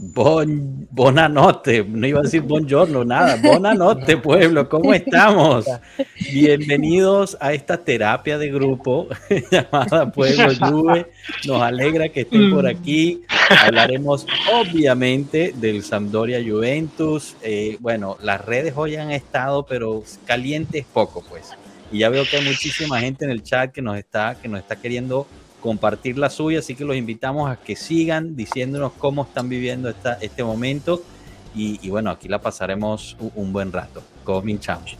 Bon, bonanote, no iba a decir buongiorno, nada. Bonanote, pueblo, ¿cómo estamos? Bienvenidos a esta terapia de grupo llamada Pueblo Juve. Nos alegra que estén por aquí. Hablaremos obviamente del Sampdoria Juventus. Eh, bueno, las redes hoy han estado, pero calientes poco, pues. Y ya veo que hay muchísima gente en el chat que nos está, que nos está queriendo compartir la suya, así que los invitamos a que sigan diciéndonos cómo están viviendo esta, este momento y, bueno, aquí la pasaremos un, buen rato. Cominchamos.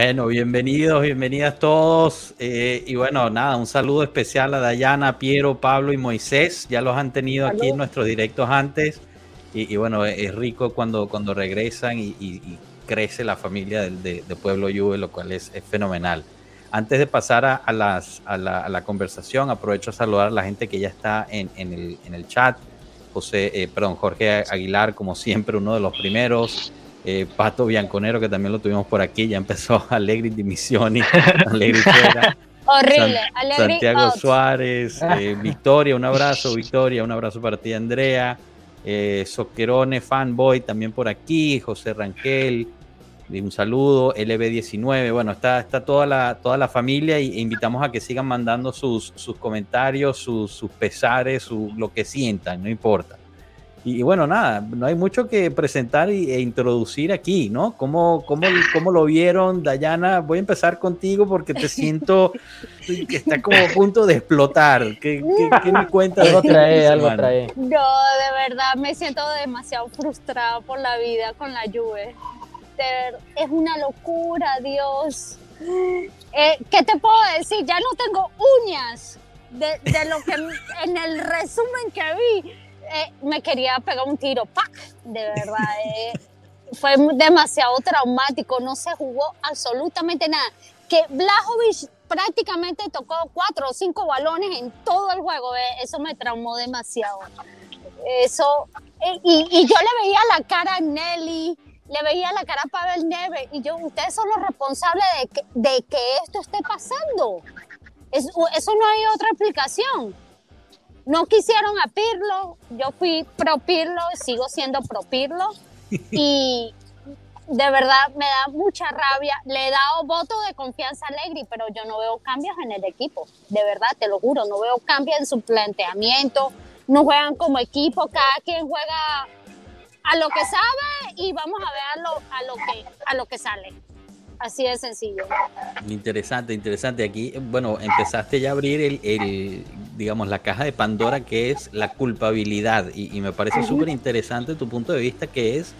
Bueno, bienvenidos, bienvenidas todos. Eh, y bueno, nada, un saludo especial a Dayana, Piero, Pablo y Moisés. Ya los han tenido aquí en nuestros directos antes. Y, bueno, es rico cuando, cuando regresan y, crece la familia de, Pueblo Juve, lo cual es, fenomenal. Antes de pasar a, las, a, la, conversación, aprovecho a saludar a la gente que ya está en, el, en el, chat. José, eh, perdón, Jorge Aguilar, como siempre, uno de los primeros. Eh, Pato Bianconero, que también lo tuvimos por aquí, ya empezó Alegri Dimisioni, Alegri fuera. Horrible, Santiago Suárez, eh, Victoria, un abrazo, Victoria, un abrazo para ti, Andrea, eh, Soquerone, fanboy, también por aquí, José Ranquel, un saludo, LB19, bueno, está, está toda, la, toda la familia e invitamos a que sigan mandando sus, sus comentarios, sus, sus pesares, su, lo que sientan, no importa. Y, bueno, nada, no hay mucho que presentar e introducir aquí, ¿no? ¿Cómo, cómo, cómo lo vieron, Dayana? Voy a empezar contigo porque te siento que está como a punto de explotar. ¿Qué, qué, me cuentas? Algo trae, algo trae. Yo de verdad me siento demasiado frustrada por la vida con la lluvia. Es una locura, Dios. Eh, ¿Qué te puedo decir? Ya no tengo uñas de, de lo que en el resumen que vi eh, me quería pegar un tiro, ¡pac! De verdad, eh, fue demasiado traumático, no se jugó absolutamente nada. Que Blajovic prácticamente tocó cuatro o cinco balones en todo el juego, eh, eso me traumó demasiado. Eso, y, y, yo le veía la cara a Nelly, le veía la cara a Pavel Neve, y yo, ustedes son los responsables de que, de que esto esté pasando. eso no hay otra explicación. No quisieron a Pirlo, yo fui pro Pirlo, sigo siendo pro Pirlo y de verdad me da mucha rabia. Le he dado voto de confianza a Allegri, pero yo no veo cambios en el equipo. De verdad, te lo juro, no veo cambios en su planteamiento. No juegan como equipo, cada quien juega a lo que sabe y vamos a verlo a lo que, a lo que sale. Así de sencillo. Interesante, interesante. Aquí, bueno, empezaste ya a abrir el, digamos, la caja de Pandora que es la culpabilidad y, me parece súper interesante tu punto de vista que es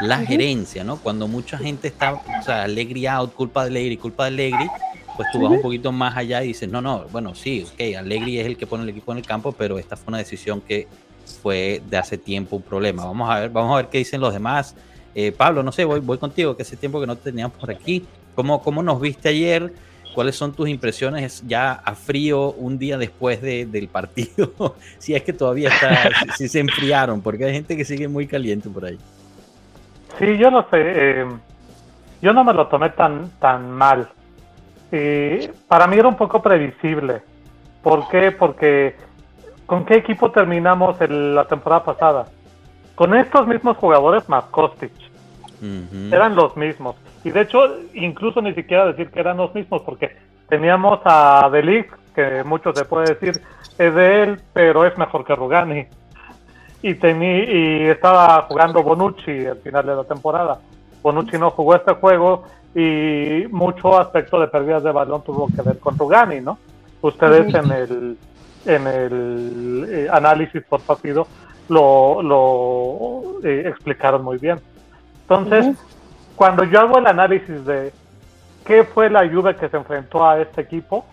la gerencia, ¿no? Cuando mucha gente está, o sea, Allegri out, culpa de Allegri, culpa de Allegri, pues tú vas un poquito más allá y dices, no, no, bueno, sí, ok, Allegri es el que pone el equipo en el campo, pero esta fue una decisión que fue de hace tiempo un problema. Vamos a ver, vamos a ver qué dicen los demás. Eh, Pablo, no sé, voy, voy contigo, que hace tiempo que no te teníamos por aquí. ¿Cómo, ¿Cómo nos viste ayer? ¿Cuáles son tus impresiones ya a frío un día después del partido? si es que todavía está, si, se enfriaron, porque hay gente que sigue muy caliente por ahí. Sí, yo no sé. Eh, yo no me lo tomé tan, tan mal. para mí era un poco previsible. ¿Por qué? Porque ¿con qué equipo terminamos la temporada pasada? Con estos mismos jugadores más Kostic. Eran los mismos. Y de hecho, incluso ni siquiera decir que eran los mismos, porque teníamos a Delic, que mucho se puede decir es de él, pero es mejor que Rugani. Y, y estaba jugando Bonucci al final de la temporada. Bonucci no jugó este juego y mucho aspecto de pérdidas de balón tuvo que ver con Rugani, ¿no? Ustedes en el, en el eh, análisis por partido lo, lo eh, explicaron muy bien. Entonces, cuando yo hago el análisis de qué fue la ayuda que se enfrentó a este equipo,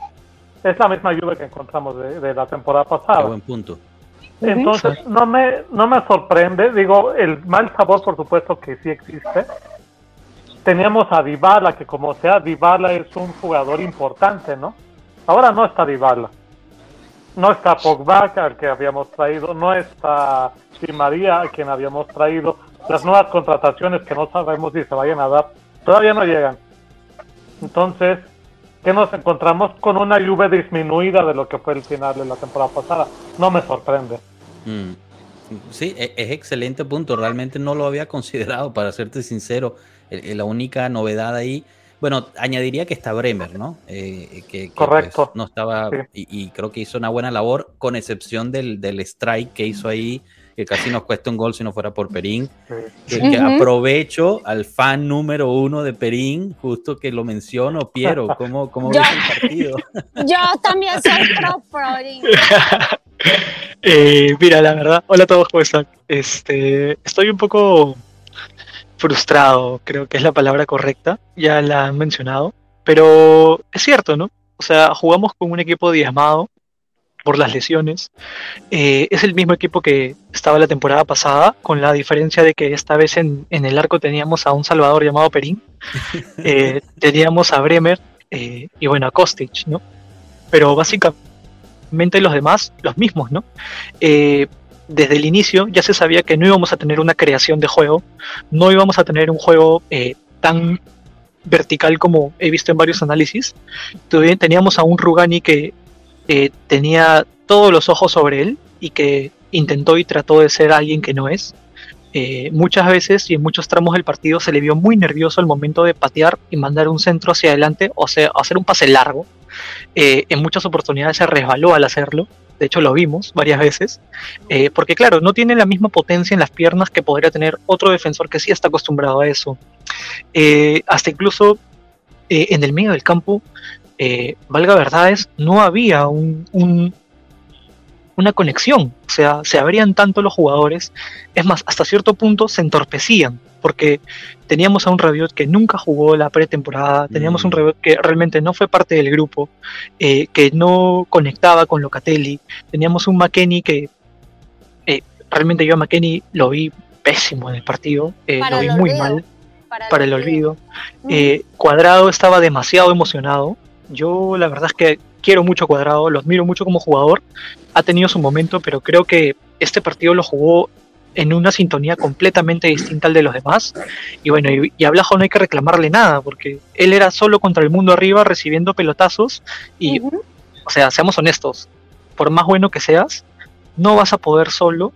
es la misma Juve que encontramos de, de la temporada pasada. Qué buen punto. Entonces, no me, no me sorprende. Digo, el mal sabor, por supuesto, que sí existe. Teníamos a Dybala, que como sea, Dybala es un jugador importante, ¿no? Ahora no está Dybala. No está Pogba, al que habíamos traído. No está Di María, a quien habíamos traído. Las nuevas contrataciones que no sabemos si se vayan a dar, todavía no llegan. Entonces, ¿qué nos encontramos? Con una lluvia disminuida de lo que fue el final de la temporada pasada. No me sorprende. Mm. Sí, e- es excelente punto. Realmente no lo había considerado, para serte sincero. El- el- La única novedad ahí, bueno, añadiría que está Bremer, ¿no? Eh, que, que, Correcto. pues, no estaba, Sí. y, y creo que hizo una buena labor, con excepción del, del strike que hizo ahí, que casi nos cuesta un gol si no fuera por Perín. Que, que aprovecho al fan número uno de Perín, justo que lo menciono, Piero, ¿cómo, cómo Yo- ves el partido? Yo también soy pro Prodi. Eh, mira, la verdad, hola a todos, ¿cómo están? Este, estoy un poco frustrado, creo que es la palabra correcta, ya la han mencionado, pero es cierto, ¿no? O sea, jugamos con un equipo diezmado por las lesiones. Eh, es el mismo equipo que estaba la temporada pasada, con la diferencia de que esta vez en, en el arco teníamos a un Salvador llamado Perín, eh, teníamos a Bremer eh, y bueno, a Kostic, ¿no? Pero básicamente los demás, los mismos, ¿no? Desde el inicio ya se sabía que no íbamos a tener una creación de juego, no íbamos a tener un juego tan vertical como he visto en varios análisis. Teníamos a un Rugani que eh, tenía todos los ojos sobre él y que intentó y trató de ser alguien que no es. Eh, muchas veces y en muchos tramos del partido se le vio muy nervioso al momento de patear y mandar un centro hacia adelante o sea, hacer un pase largo. Eh, en muchas oportunidades se resbaló al hacerlo, de hecho lo vimos varias veces, eh, porque claro, no tiene la misma potencia en las piernas que podría tener otro defensor que sí está acostumbrado a eso. Eh, hasta incluso en el medio del campo, eh, valga verdades, no había un, un- una conexión, o sea, se abrían tanto los jugadores, es más, hasta cierto punto se entorpecían, porque teníamos a un Rabiot que nunca jugó la pretemporada, teníamos un Mm. Rabiot que realmente no fue parte del grupo, eh, que no conectaba con Locatelli, teníamos un McKenny que eh, realmente yo a McKenny lo vi pésimo en el partido, eh, lo vi el muy olvido. mal para el olvido. Mm. Eh, Cuadrado estaba demasiado emocionado. Yo la verdad es que quiero mucho a Cuadrado, lo admiro mucho como jugador. Ha tenido su momento, pero creo que este partido lo jugó en una sintonía completamente distinta al de los demás. Y bueno, y, y a Blajo no hay que reclamarle nada, porque él era solo contra el mundo arriba recibiendo pelotazos. Y, o sea, seamos honestos, por más bueno que seas, no vas a poder solo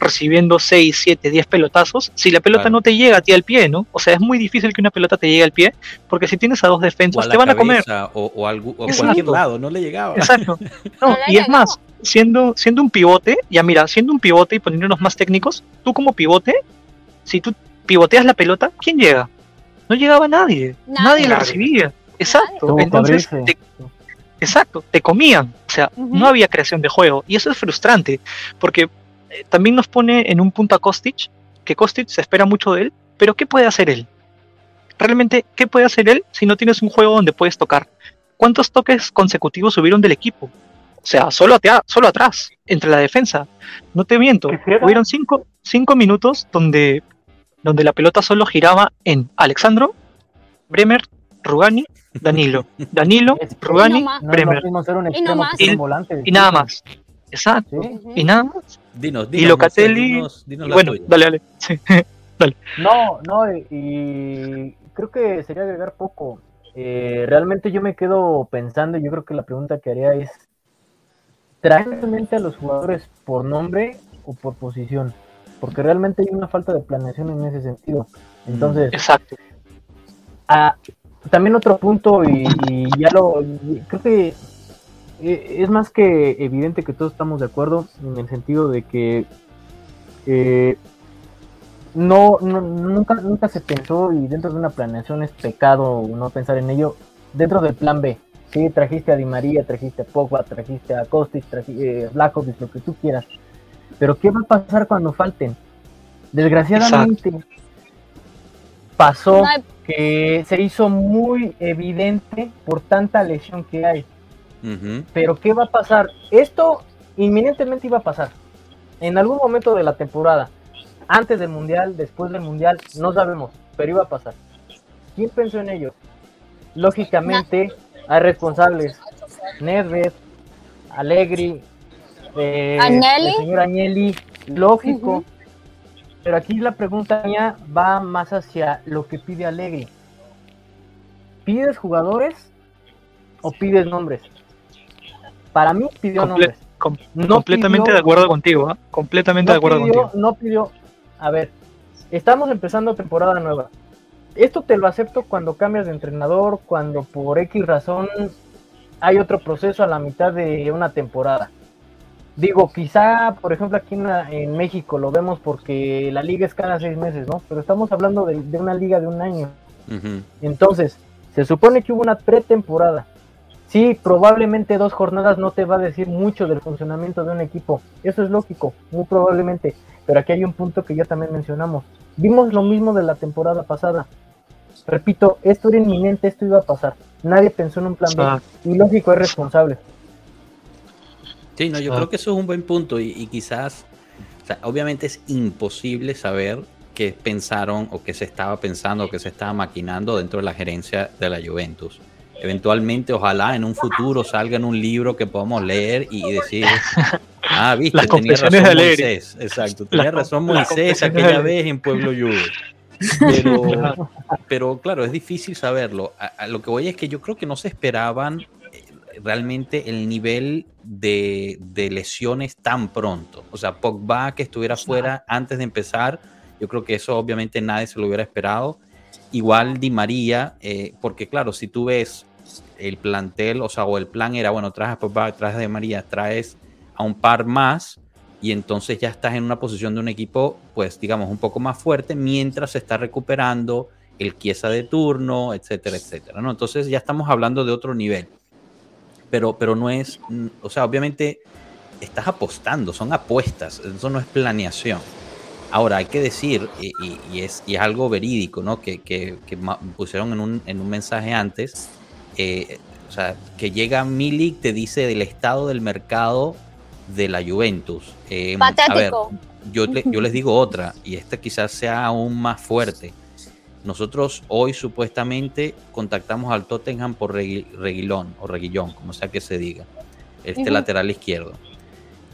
recibiendo 6, 7, 10 pelotazos si la pelota Claro. no te llega a ti al pie, ¿no? O sea, es muy difícil que una pelota te llegue al pie, porque si tienes a dos a defensas te van a comer. o, o algo- o a Exacto. cualquier lado, no le llegaba. Exacto. No, No le y es más, siendo, siendo un pivote, ya mira, siendo un pivote y poniéndonos más técnicos, tú como pivote, si tú pivoteas la pelota, ¿quién llega? No llegaba nadie, Nadie. nadie, la recibía. Exacto. Entonces, te- exacto, te comían. O sea, no había creación de juego. Y eso es frustrante, porque también nos pone en un punto a Kostic, que Kostic se espera mucho de él, pero ¿qué puede hacer él? Realmente, ¿qué puede hacer él si no tienes un juego donde puedes tocar? ¿Cuántos toques consecutivos hubieron del equipo? O sea, solo, atea- solo atrás, entre la defensa. No te miento, hubieron cinco, cinco minutos donde, donde la pelota solo giraba en Alexandro, Bremer, Rugani, Danilo. Danilo, Rugani, Bremer. no más. Y nada más. Exacto. Sí. Y nada más. Dinos, Y dinos, Locatelli. Marcel, dinos- dinos y bueno, tuya. dale, dale. Sí. No, no, y, y creo que sería agregar poco. Eh, realmente yo me quedo pensando, yo creo que la pregunta que haría es, ¿traer realmente a los jugadores por nombre o por posición? Porque realmente hay una falta de planeación en ese sentido. Entonces, Exacto. Ah, también otro punto, y, y ya lo. y creo que eh, es más que evidente que todos estamos de acuerdo en el sentido de que eh, no, no- nunca, nunca se pensó, y dentro de una planeación es pecado no pensar en ello, dentro del plan B. Sí, trajiste a Di María, trajiste a Pogba, trajiste a Kostic, trajiste a Blakovic, lo que tú quieras. Pero ¿qué va a pasar cuando falten? Desgraciadamente pasó que se hizo muy evidente por tanta lesión que hay. Pero ¿qué va a pasar? Esto inminentemente iba a pasar. En algún momento de la temporada. Antes del Mundial, después del Mundial, no sabemos, pero iba a pasar. ¿Quién pensó en ello? Lógicamente, hay responsables. Nedved, Allegri, eh, Agnelli. el señor Agnelli, lógico. Pero aquí la pregunta mía va más hacia lo que pide Allegri. ¿Pides jugadores o pides nombres? Para mí pidió Comple- nombres. Com- No completamente pidió- de acuerdo contigo, ¿ah? Completamente de No acuerdo pidió, contigo. no pidió. A ver, estamos empezando temporada nueva. Esto te lo acepto cuando cambias de entrenador, cuando por X razón hay otro proceso a la mitad de una temporada. Digo, quizá, por ejemplo, aquí en, México lo vemos porque la liga es cada seis meses, ¿no? Pero estamos hablando de, de una liga de un año. Entonces, se supone que hubo una pretemporada. Sí, probablemente dos jornadas no te va a decir mucho del funcionamiento de un equipo. Eso es lógico, muy probablemente. Pero aquí hay un punto que ya también mencionamos. Vimos lo mismo de la temporada pasada. Repito, esto era inminente, esto iba a pasar. Nadie pensó en un plan B. Exacto. Y lógico, es responsable. Sí, no, yo Ah. creo que eso es un buen punto y, y quizás, o sea, obviamente es imposible saber qué pensaron o qué se estaba pensando o qué se estaba maquinando dentro de la gerencia de la Juventus. Eventualmente, ojalá en un futuro salga en un libro que podamos leer y, decir, ah, viste, Las tenía razón. Moisés, exacto, tenía Las- razón Moisés aquella vez en Pueblo Juve. Pero, pero claro, es difícil saberlo. A, a lo que voy es que yo creo que no se esperaban eh, realmente el nivel de, de lesiones tan pronto. O sea, Pogba que estuviera fuera antes de empezar, yo creo que eso obviamente nadie se lo hubiera esperado. Igual Di María, eh, porque claro, si tú ves el plantel, o sea, o el plan era, bueno, traes a Pogba, Di María, traes a un par más y entonces ya estás en una posición de un equipo, pues digamos, un poco más fuerte mientras se está recuperando el Chiesa de turno, etcétera, etcétera, ¿no? Entonces ya estamos hablando de otro nivel. Pero, pero no es, o sea, obviamente estás apostando, son apuestas, eso no es planeación. Ahora, hay que decir, y, es, y es algo verídico, ¿no? Que, que- que pusieron en un, en un mensaje antes, eh, o sea, que llega Milik, te dice del estado del mercado de la Juventus. Eh, a ver, yo, le- yo les digo otra, y esta quizás sea aún más fuerte. Nosotros hoy supuestamente contactamos al Tottenham por Regui- Reguilón o Reguillón, como sea que se diga, este lateral izquierdo,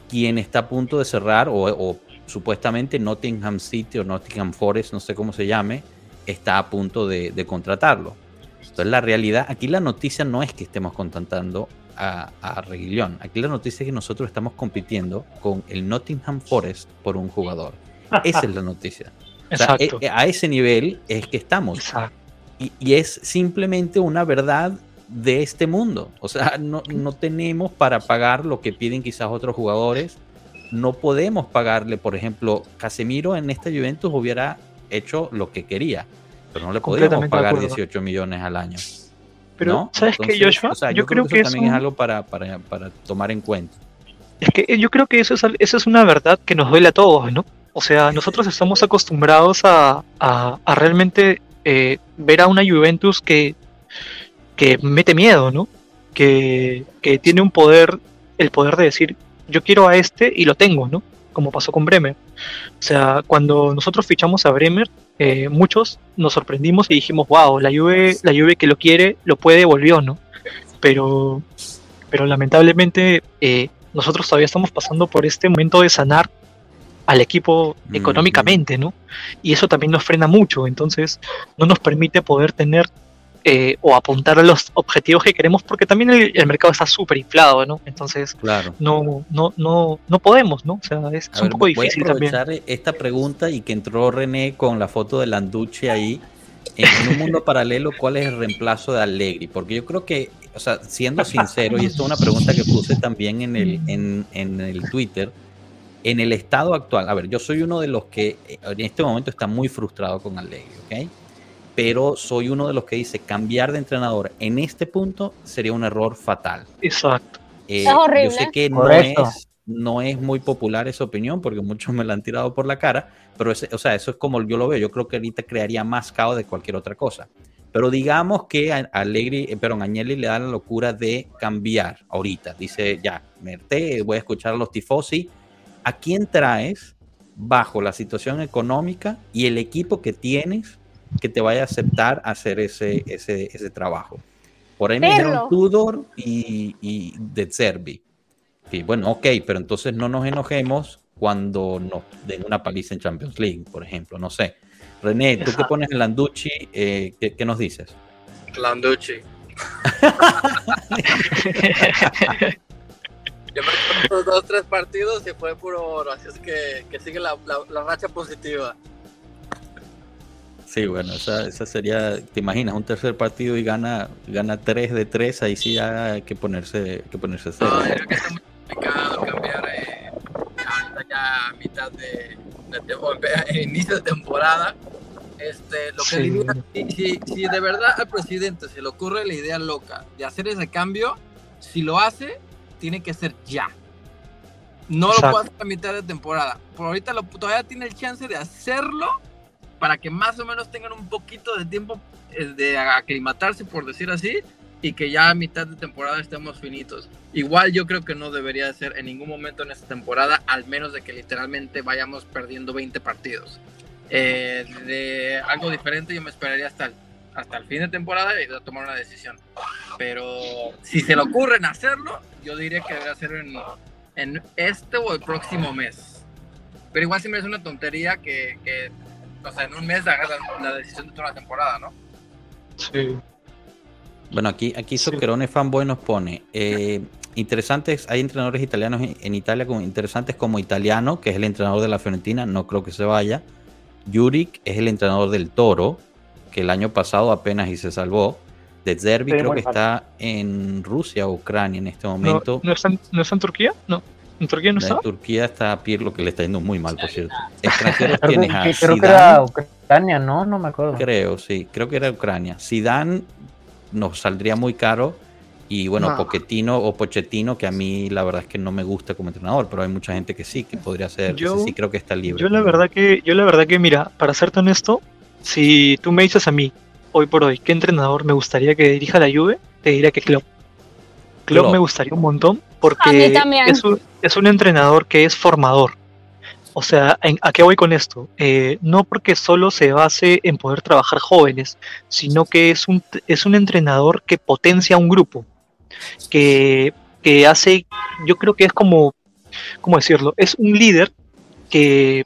quien está a punto de cerrar, o, o supuestamente Nottingham City o Nottingham Forest, no sé cómo se llame, está a punto de, de contratarlo. Entonces la realidad, aquí la noticia no es que estemos contratando a, a Reguilón, aquí la noticia es que nosotros estamos compitiendo con el Nottingham Forest por un jugador. Esa es la noticia. O sea, Exacto. eh, a ese nivel es que estamos. Y, y es simplemente una verdad de este mundo. O sea, no, no tenemos para pagar lo que piden quizás otros jugadores. No podemos pagarle, por ejemplo, Casemiro en esta Juventus hubiera hecho lo que quería, pero no le podíamos pagar acuerdo. 18 millones al año. Pero, ¿no? ¿sabes qué, Joshua? o sea, yo, creo que, eso eso, también es algo para, para, para tomar en cuenta. es que yo creo que eso es, eso es una verdad que nos duele a todos, ¿no? O sea, nosotros estamos acostumbrados a, a- a realmente eh, ver a una Juventus que, que mete miedo, ¿no? Que, que tiene un poder, el poder de decir, yo quiero a este y lo tengo, ¿no? Como pasó con Bremer. O sea, cuando nosotros fichamos a Bremer, eh, muchos nos sorprendimos y dijimos, wow, la Juve, la Juve que lo quiere, lo puede, volvió, ¿no? Pero, pero lamentablemente eh, nosotros todavía estamos pasando por este momento de sanar al equipo Ujú. económicamente, ¿no? Y eso también nos frena mucho, entonces no nos permite poder tener eh, o apuntar a los objetivos que queremos porque también el, el mercado está súper inflado, ¿no? Entonces Claro. no, no, no, no podemos, ¿no? O sea, es, es un ver, poco voy a difícil también. esta pregunta y que entró René con la foto de Landucci ahí. En, en un mundo paralelo, ¿cuál es el reemplazo de Allegri? Porque yo creo que, o sea, siendo sincero, y esto es una pregunta que puse también en el, en, en el Twitter, en el estado actual, a ver, yo soy uno de los que eh, en este momento está muy frustrado con Allegri, ¿ok? Pero soy uno de los que dice cambiar de entrenador en este punto sería un error fatal. Exacto. Eh, Es horrible. Yo sé que no es, no es muy popular esa opinión porque muchos me la han tirado por la cara, pero o sea, eso es como yo lo veo. Yo creo que ahorita crearía más caos de cualquier otra cosa. Pero digamos que a Allegri, eh, perdón, a Agnelli le da la locura de cambiar ahorita. Dice, ya, me harté, voy a escuchar a los tifosi. ¿A quién traes bajo la situación económica y el equipo que tienes que te vaya a aceptar hacer ese, ese, ese trabajo? Por ahí me dijeron. Tudor y, y De Zerbi. Y bueno, ok, pero entonces no nos enojemos cuando nos den una paliza en Champions League, por ejemplo, no sé. René, tú que Exacto. pones en Landucci, eh, ¿qué, qué nos dices? Landucci. Yo me acuerdo dos, tres partidos y fue puro oro, así es que, que sigue la, la, la racha positiva. Sí, bueno, esa, esa sería, te imaginas, un tercer partido y gana, gana 3 de 3, ahí sí ya hay que ponerse, hay que ponerse No, serio. yo creo que está muy complicado cambiar eh, ahorita ya a mitad de, de, inicio de temporada. Este, lo que Sí. elimina- si, si- si de verdad al presidente se le ocurre la idea loca de hacer ese cambio, si lo hace, tiene que ser ya. No lo puede hacer a mitad de temporada. Por ahorita lo- todavía tiene el chance de hacerlo para que más o menos tengan un poquito de tiempo eh, de aclimatarse, por decir así, y que ya a mitad de temporada estemos finitos. Igual yo creo que no debería de ser en ningún momento en esta temporada, al menos de que literalmente vayamos perdiendo 20 partidos. Eh, de algo diferente yo me esperaría hasta el, hasta el fin de temporada y tomar una decisión. Pero si se le ocurren hacerlo, yo diría que debería ser en, en este o el próximo mes. Pero igual me es una tontería que, que o sea, en un mes hagas la, la decisión de toda la temporada, ¿no? Sí. Bueno, aquí, aquí Sí. Soccerone Fanboy nos pone, eh, interesantes, hay entrenadores italianos en, en Italia como interesantes como Italiano, que es el entrenador de la Fiorentina, no creo que se vaya. Juric es el entrenador del Toro, que el año pasado apenas y se salvó. De Zerbi Sí, creo que mal. está en Rusia o Ucrania en este ¿No, momento. ¿no, está en, ¿No está en Turquía? No. ¿En Turquía no está? Turquía está Pirlo, que le está yendo muy mal, por cierto. Extranjeros Creo, tienes a creo que era Ucrania, ¿no? No me acuerdo. creo, sí, creo que era Ucrania. Zidane nos saldría muy caro y bueno, No. Pochettino o Pochettino, que a mí la verdad es que no me gusta como entrenador, pero hay mucha gente que sí, que podría ser. Yo- sí creo que está libre. Yo la verdad que, yo la verdad que, mira, para serte honesto, si tú me dices a mí, hoy por hoy, ¿qué entrenador me gustaría que dirija la Juve? Te diría que Klopp. Klopp Klopp. me gustaría un montón porque es un, es un entrenador que es formador. O sea, ¿en- ¿a qué voy con esto? Eh, no porque solo se base en poder trabajar jóvenes, sino que es un, es un entrenador que potencia a un grupo, que, que hace, yo creo que es como, ¿cómo decirlo? Es un líder que,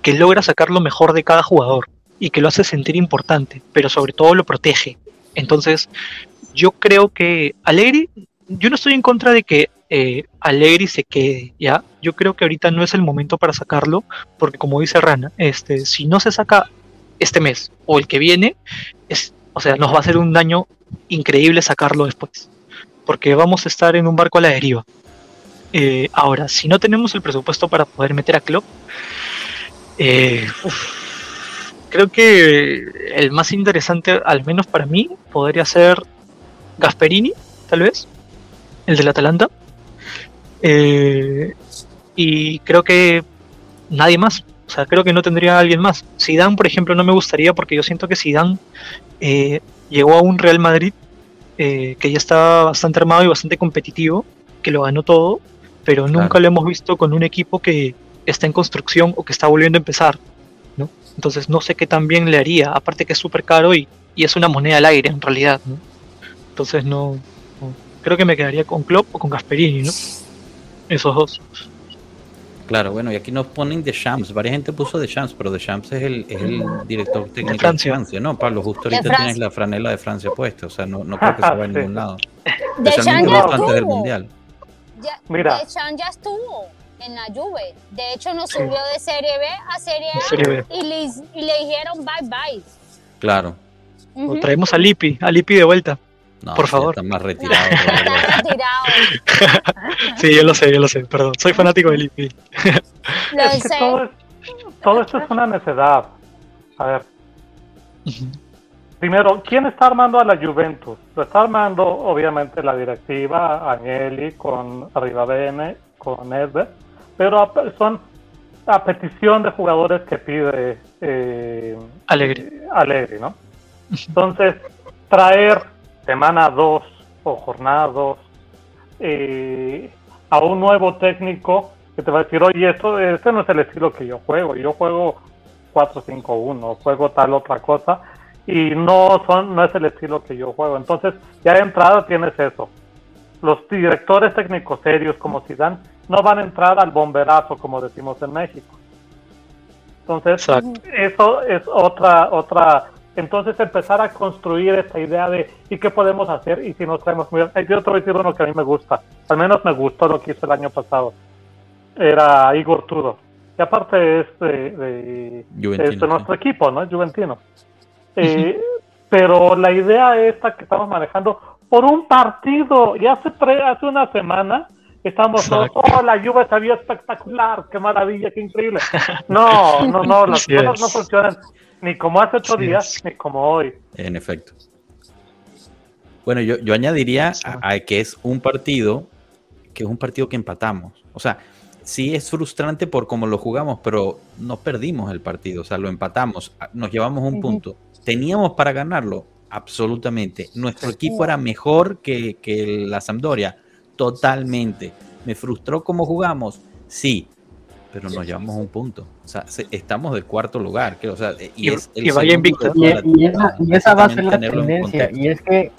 que logra sacar lo mejor de cada jugador y que lo hace sentir importante, pero sobre todo lo protege. Entonces, yo creo que Allegri, yo no estoy en contra de que eh, Allegri se quede, ¿ya? Yo creo que ahorita no es el momento para sacarlo, porque como dice Rana, este, si no se saca este mes o el que viene, es, o sea, nos va a hacer un daño increíble sacarlo después, porque vamos a estar en un barco a la deriva. Eh, ahora, si no tenemos el presupuesto para poder meter a Klopp, eh, creo que el más interesante, al menos para mí, podría ser Gasperini, tal vez, el del Atalanta. Eh, y creo que nadie más. O sea, creo que no tendría alguien más. Zidane, por ejemplo, no me gustaría porque yo siento que Zidane eh, llegó a un Real Madrid eh, que ya estaba bastante armado y bastante competitivo, que lo ganó todo, pero nunca lo hemos visto con un equipo que está en construcción o que está volviendo a empezar. ¿no? Entonces no sé qué tan bien le haría, aparte que es súper caro y, y es una moneda al aire en realidad. ¿no? Entonces no- creo que me quedaría con Klopp o con Gasperini, ¿no? Esos dos. Claro, bueno, y aquí nos ponen de Shams. Varias gente puso de Shams, pero de Shams es el, es el director técnico de Francia. Francia. ¿no? Pablo, justo ahorita tienes la franela de Francia puesta, o sea, no, no creo que se vaya a ningún lado. De Especialmente Chan ya del. Mundial. Ya, Mira. De Chan ya estuvo en la Juve. De hecho, nos Sí. subió de Serie B a Serie A Serie B. y le, y le dijeron bye bye. Claro. O traemos a Lipi, a Lipi de vuelta. No, Por favor. Está más No, retirado. está retirado. Sí, yo lo sé, yo lo sé, perdón. Soy fanático de Lipi. Lo Es que sé. todo, es- todo esto es una necedad. A ver, primero, ¿quién está armando a la Juventus? Lo está armando, obviamente, la directiva, Agnelli, con Rivadene, con Edber, pero a- son a petición de jugadores que pide eh, Alegre. Allegri, ¿no? Entonces, traer semana 2 o jornada 2 eh, a un nuevo técnico que te va a decir, oye, esto, este no es el estilo que yo juego, yo juego 4-5-1, juego tal otra cosa, y no son no es el estilo que yo juego. Entonces, ya de entrada tienes eso. Los directores técnicos serios como Zidane no van a entrar al bomberazo como decimos en México. Entonces, Exacto. eso es otra otra entonces empezar a construir esta idea de ¿y qué podemos hacer? Y si nos traemos muy Ay, yo a decir uno que a mí me gusta, al menos me gustó lo que hizo el año pasado. Era Igor Tudor. Y aparte es de, de- Juventino, es de nuestro sí. equipo, ¿no? Juventino. Eh, pero la idea esta que estamos manejando por un partido, y hace, tre- hace una semana estamos todos, oh, la lluvia se vio espectacular, qué maravilla, qué increíble. No, no, no, las cosas es. no funcionan ni como hace ocho días, ni como hoy. En efecto. Bueno, yo, yo añadiría a, a que es un partido, que es un partido que empatamos. O sea, sí es frustrante por cómo lo jugamos, pero no perdimos el partido. O sea, lo empatamos, nos llevamos un punto. ¿Teníamos para ganarlo? Absolutamente. ¿Nuestro equipo era mejor que, que la Sampdoria? Totalmente. ¿Me frustró cómo jugamos? Sí. Pero nos llevamos un punto. O sea, se- estamos del cuarto lugar. Que, o sea, y, Y- es el y vaya invicto. Y, y esa, y esa va a ser la tendencia. Y es que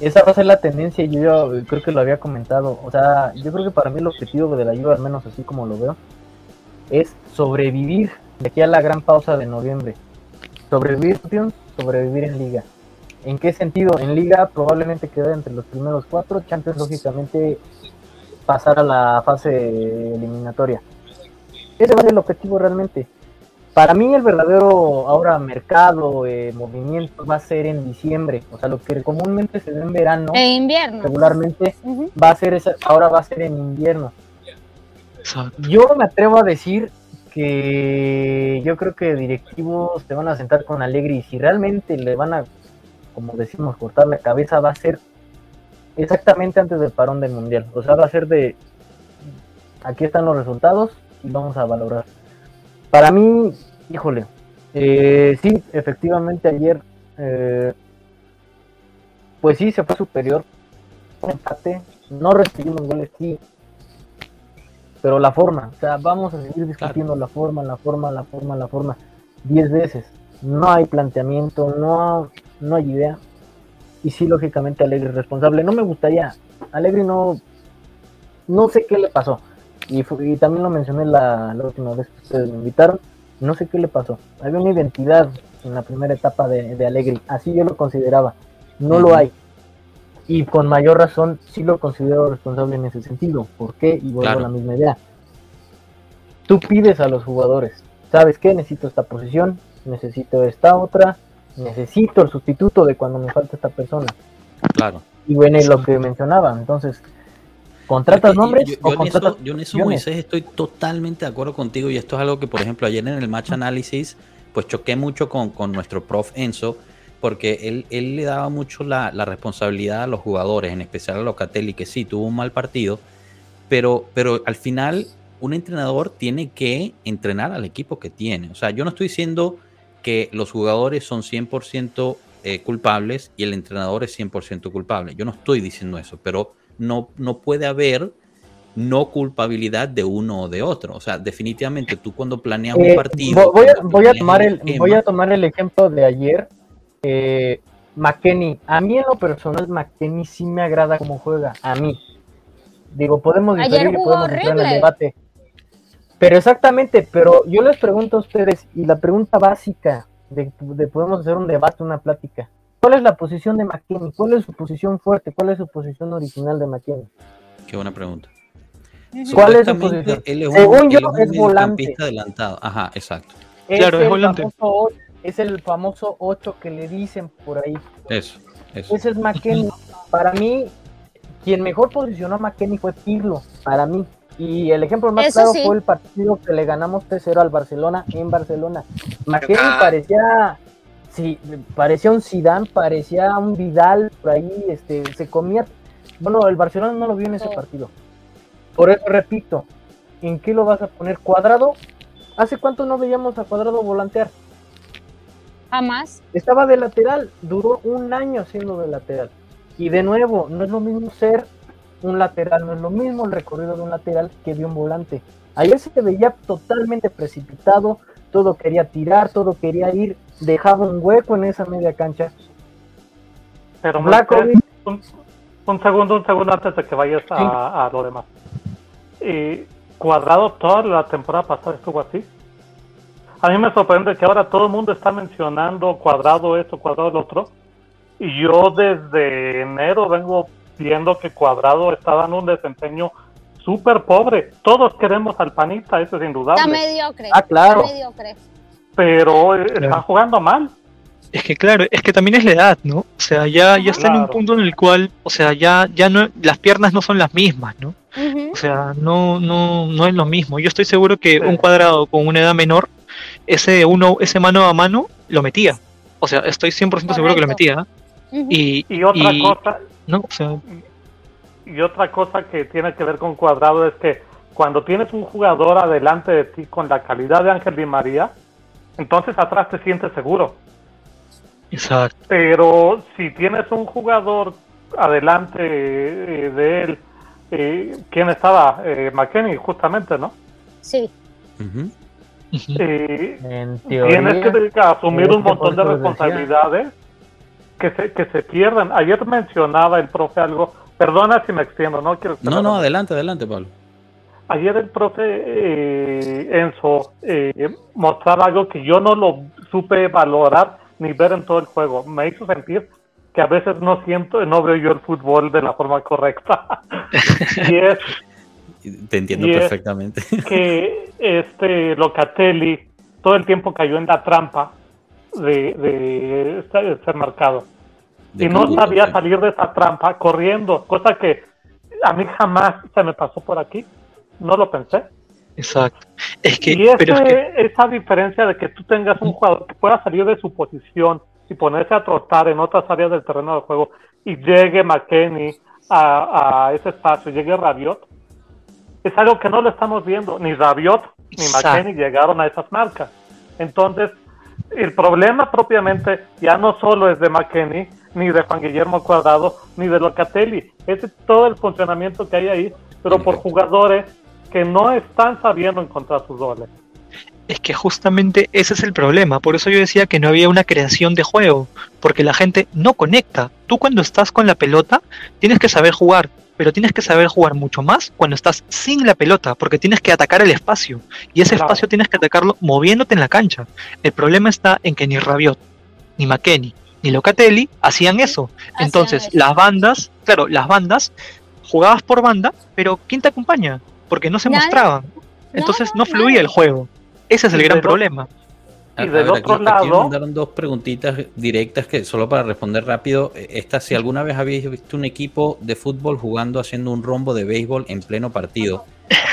esa va a ser la tendencia. Yo, ya creo que lo había comentado. O sea, yo creo que para mí el objetivo de la Juve, al menos así como lo veo, es sobrevivir de aquí a la gran pausa de noviembre. Sobrevivir sobrevivir en Liga. ¿En qué sentido? En Liga probablemente quedar entre los primeros cuatro. Champions, lógicamente, pasar a la fase eliminatoria. Ese va a ser el objetivo realmente. Para mí el verdadero ahora mercado, eh, movimiento va a ser en diciembre. O sea, lo que comúnmente se ve en verano, En invierno. regularmente va a ser esa, ahora va a ser en invierno. Yo me atrevo a decir que yo creo que directivos se van a sentar con Alegre y si realmente le van a, como decimos, cortar la cabeza, va a ser exactamente antes del parón del mundial. O sea, va a ser de aquí están los resultados y vamos a valorar. Para mí, híjole, eh, sí, efectivamente ayer, eh, pues sí, se fue superior, empate, no recibimos goles, sí, pero la forma, o sea, vamos a seguir discutiendo la forma, la forma, la forma, la forma, diez veces. No hay planteamiento, no, no hay idea. Y sí, lógicamente, Alegre es responsable. No me gustaría, Alegre no, no sé qué le pasó. Y, y también lo mencioné la, la última vez que ustedes me invitaron. No sé qué le pasó. Había una identidad en la primera etapa de, de Alegre. Así yo lo consideraba. No lo hay. Y con mayor razón sí lo considero responsable en ese sentido. ¿Por qué? Y vuelvo Claro. a la misma idea. Tú pides a los jugadores, ¿sabes qué? Necesito esta posición, necesito esta otra, necesito el sustituto de cuando me falta esta persona. Claro. Y bueno, y lo que mencionaba, entonces, ¿contratas Es nombres yo, yo o en contratas eso, yo en eso, opciones? Moisés, estoy totalmente de acuerdo contigo y esto es algo que, por ejemplo, ayer en el match análisis, pues choqué mucho con, con nuestro prof Enzo, porque él, él le daba mucho la, la responsabilidad a los jugadores, en especial a Locatelli, que sí, tuvo un mal partido, pero, pero al final un entrenador tiene que entrenar al equipo que tiene. O sea, yo no estoy diciendo que los jugadores son 100% eh, culpables y el entrenador es 100% culpable. Yo no estoy diciendo eso, pero no, no puede haber no culpabilidad de uno o de otro. O sea, definitivamente tú cuando planeas Eh, un partido... vo- voy, a, voy, tomar el, esquema, voy a tomar el ejemplo de ayer. Eh, McKenny, a mí en lo personal, McKenny sí me agrada cómo juega. A mí. Digo, podemos diferir y podemos entrar en el debate. Pero exactamente, pero yo les pregunto a ustedes, y la pregunta básica de, de podemos hacer un debate, una plática. ¿Cuál es la posición de McKenny? ¿Cuál es su posición fuerte? ¿Cuál es su posición original de McKenny? Qué buena pregunta. ¿Cuál es su posición? Él es un, Según yo, él un es volante. adelantado. Ajá, exacto. Claro, es el volante. famoso es el famoso 8 que le dicen por ahí. Eso, eso. Ese es McKenny. Para mí, quien mejor posicionó a McKenny fue Pirlo, para mí. Y el ejemplo más Eso claro sí. fue el partido que le ganamos 3-0 al Barcelona en Barcelona. McKenny Ah. parecía, sí, parecía un Zidane, parecía un Vidal por ahí, este, se comía. Bueno, el Barcelona no lo vio en ese partido. Por eso repito, ¿en qué lo vas a poner? ¿Cuadrado? ¿Hace cuánto no veíamos a Cuadrado volantear? Jamás. Estaba de lateral, duró un año siendo de lateral. Y de nuevo, no es lo mismo ser un lateral, no es lo mismo el recorrido de un lateral que de un volante. Ayer se veía totalmente precipitado, todo quería tirar, todo quería ir, dejaba un hueco en esa media cancha. Pero un segundo, un segundo antes de que vayas a, a lo demás. Y Cuadrado toda la temporada pasada estuvo así. A mí me sorprende que ahora todo el mundo está mencionando Cuadrado esto, Cuadrado el otro. Y yo desde enero vengo viendo que Cuadrado está dando un desempeño súper pobre. Todos queremos al panita, eso es Está indudable. mediocre. Ah, claro. Está mediocre. Pero eh, Claro. están jugando mal. Es que claro, es que también es la edad, ¿no? O sea, ya, ya está en un punto en el cual, o sea, ya, ya no, las piernas no son las mismas, ¿no? O sea, no, no, no es lo mismo. Yo estoy seguro que Sí. un cuadrado con una edad menor, ese uno, ese mano a mano, lo metía. O sea, estoy 100% seguro que lo Correcto. metía. Ujú. Y, Y otra y- cosa, ¿no? O sea, Y otra cosa que tiene que ver con Cuadrado es que cuando tienes un jugador adelante de ti con la calidad de Ángel Di María, entonces atrás te sientes seguro. exacto. Pero si tienes un jugador adelante eh, de él, eh, ¿quién estaba? Eh, McKenny, justamente, ¿no? Sí. Eh, En teoría, tienes que asumir un que montón de responsabilidades que se, que se pierden. Ayer mencionaba el profe algo, perdona si me extiendo, no quiero No, no, adelante, adelante, Pablo. Ayer el profe eh, Enzo eh, mostraba algo que yo no lo supe valorar ni ver en todo el juego. Me hizo sentir que a veces no siento, no veo yo el fútbol de la forma correcta. y es Te entiendo Y es- perfectamente. que este Locatelli todo el tiempo cayó en la trampa de, de estar- ser marcado. De y no sabía sí. salir de esa trampa corriendo, cosa que a mí jamás se me pasó por aquí. No lo pensé. Exacto. Es que, y ese- pero es que, esa diferencia de que tú tengas un jugador que pueda salir de su posición y ponerse a trotar en otras áreas del terreno de juego y llegue McKenny a, a ese espacio, llegue Rabiot, es algo que no lo estamos viendo. Ni Rabiot ni. McKenny llegaron a esas marcas. Entonces, el problema propiamente ya no solo es de McKenny, ni de Juan Guillermo Cuadrado, ni de Locatelli. Es de todo el funcionamiento que hay ahí, pero por jugadores que no están sabiendo encontrar sus goles. Es que justamente ese es el problema, por eso yo decía que no había una creación de juego, porque la gente no conecta. Tú cuando estás con la pelota tienes que saber jugar, pero tienes que saber jugar mucho más cuando estás sin la pelota, porque tienes que atacar el espacio, y ese Claro. espacio tienes que atacarlo moviéndote en la cancha. El problema está en que ni Rabiot, ni McKenny, ni Locatelli hacían eso. Hacían Entonces, eso. las bandas, claro, las bandas, jugabas por banda, pero ¿quién te acompaña? Porque no se Nadie. mostraban. Entonces no, no, fluía nadie. el juego. Ese es el gran problema. Y del ver, otro aquí, aquí me lado- mandaron dos preguntitas directas que solo para responder rápido. eh, Esta, si alguna vez habéis visto un equipo de fútbol jugando haciendo un rombo de béisbol en pleno partido.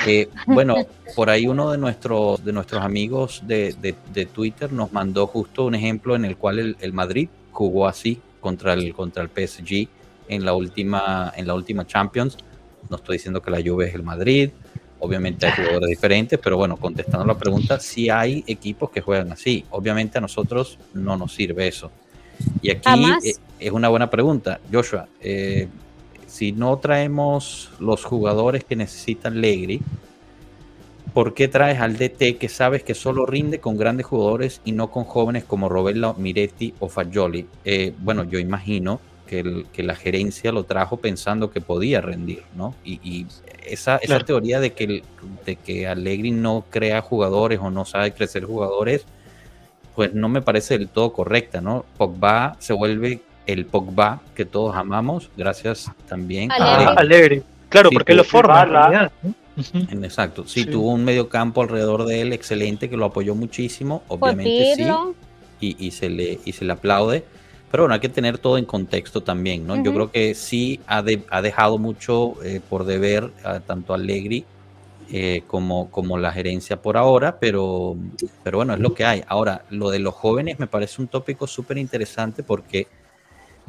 Eh, bueno, por ahí uno de nuestros de nuestros amigos de, de- de Twitter nos mandó justo un ejemplo en el cual el, el Madrid jugó así contra el contra el PSG en la última en la última Champions. No estoy diciendo que la Juve es el Madrid, obviamente hay jugadores diferentes, pero bueno, contestando la pregunta, sí hay equipos que juegan así. Obviamente a nosotros no nos sirve eso. Y aquí eh, es una buena pregunta, Joshua. eh, si no traemos los jugadores que necesita Allegri, ¿por qué traes al DT que sabes que solo rinde con grandes jugadores y no con jóvenes como Robella, Miretti o Fagioli? Eh, bueno, yo imagino que, el- que la gerencia lo trajo pensando que podía rendir, ¿no? Y, y esa, esa Claro. teoría de que, de que Allegri no crea jugadores o no sabe crecer jugadores, pues no me parece del todo correcta, ¿no? Pogba se vuelve el Pogba que todos amamos, gracias también a Allegri. Ah, Allegri. alegre. Claro, Sí, porque lo forma. Exacto, sí, Sí. tuvo un medio campo alrededor de él excelente que lo apoyó muchísimo, obviamente sí, y, y se le, y se le aplaude, pero bueno, hay que tener todo en contexto también, ¿no? Yo creo que sí ha, de- ha dejado mucho eh, por deber a tanto Allegri eh, como, como la gerencia por ahora, pero, pero bueno, es lo que hay. Ahora, lo de los jóvenes me parece un tópico súper interesante porque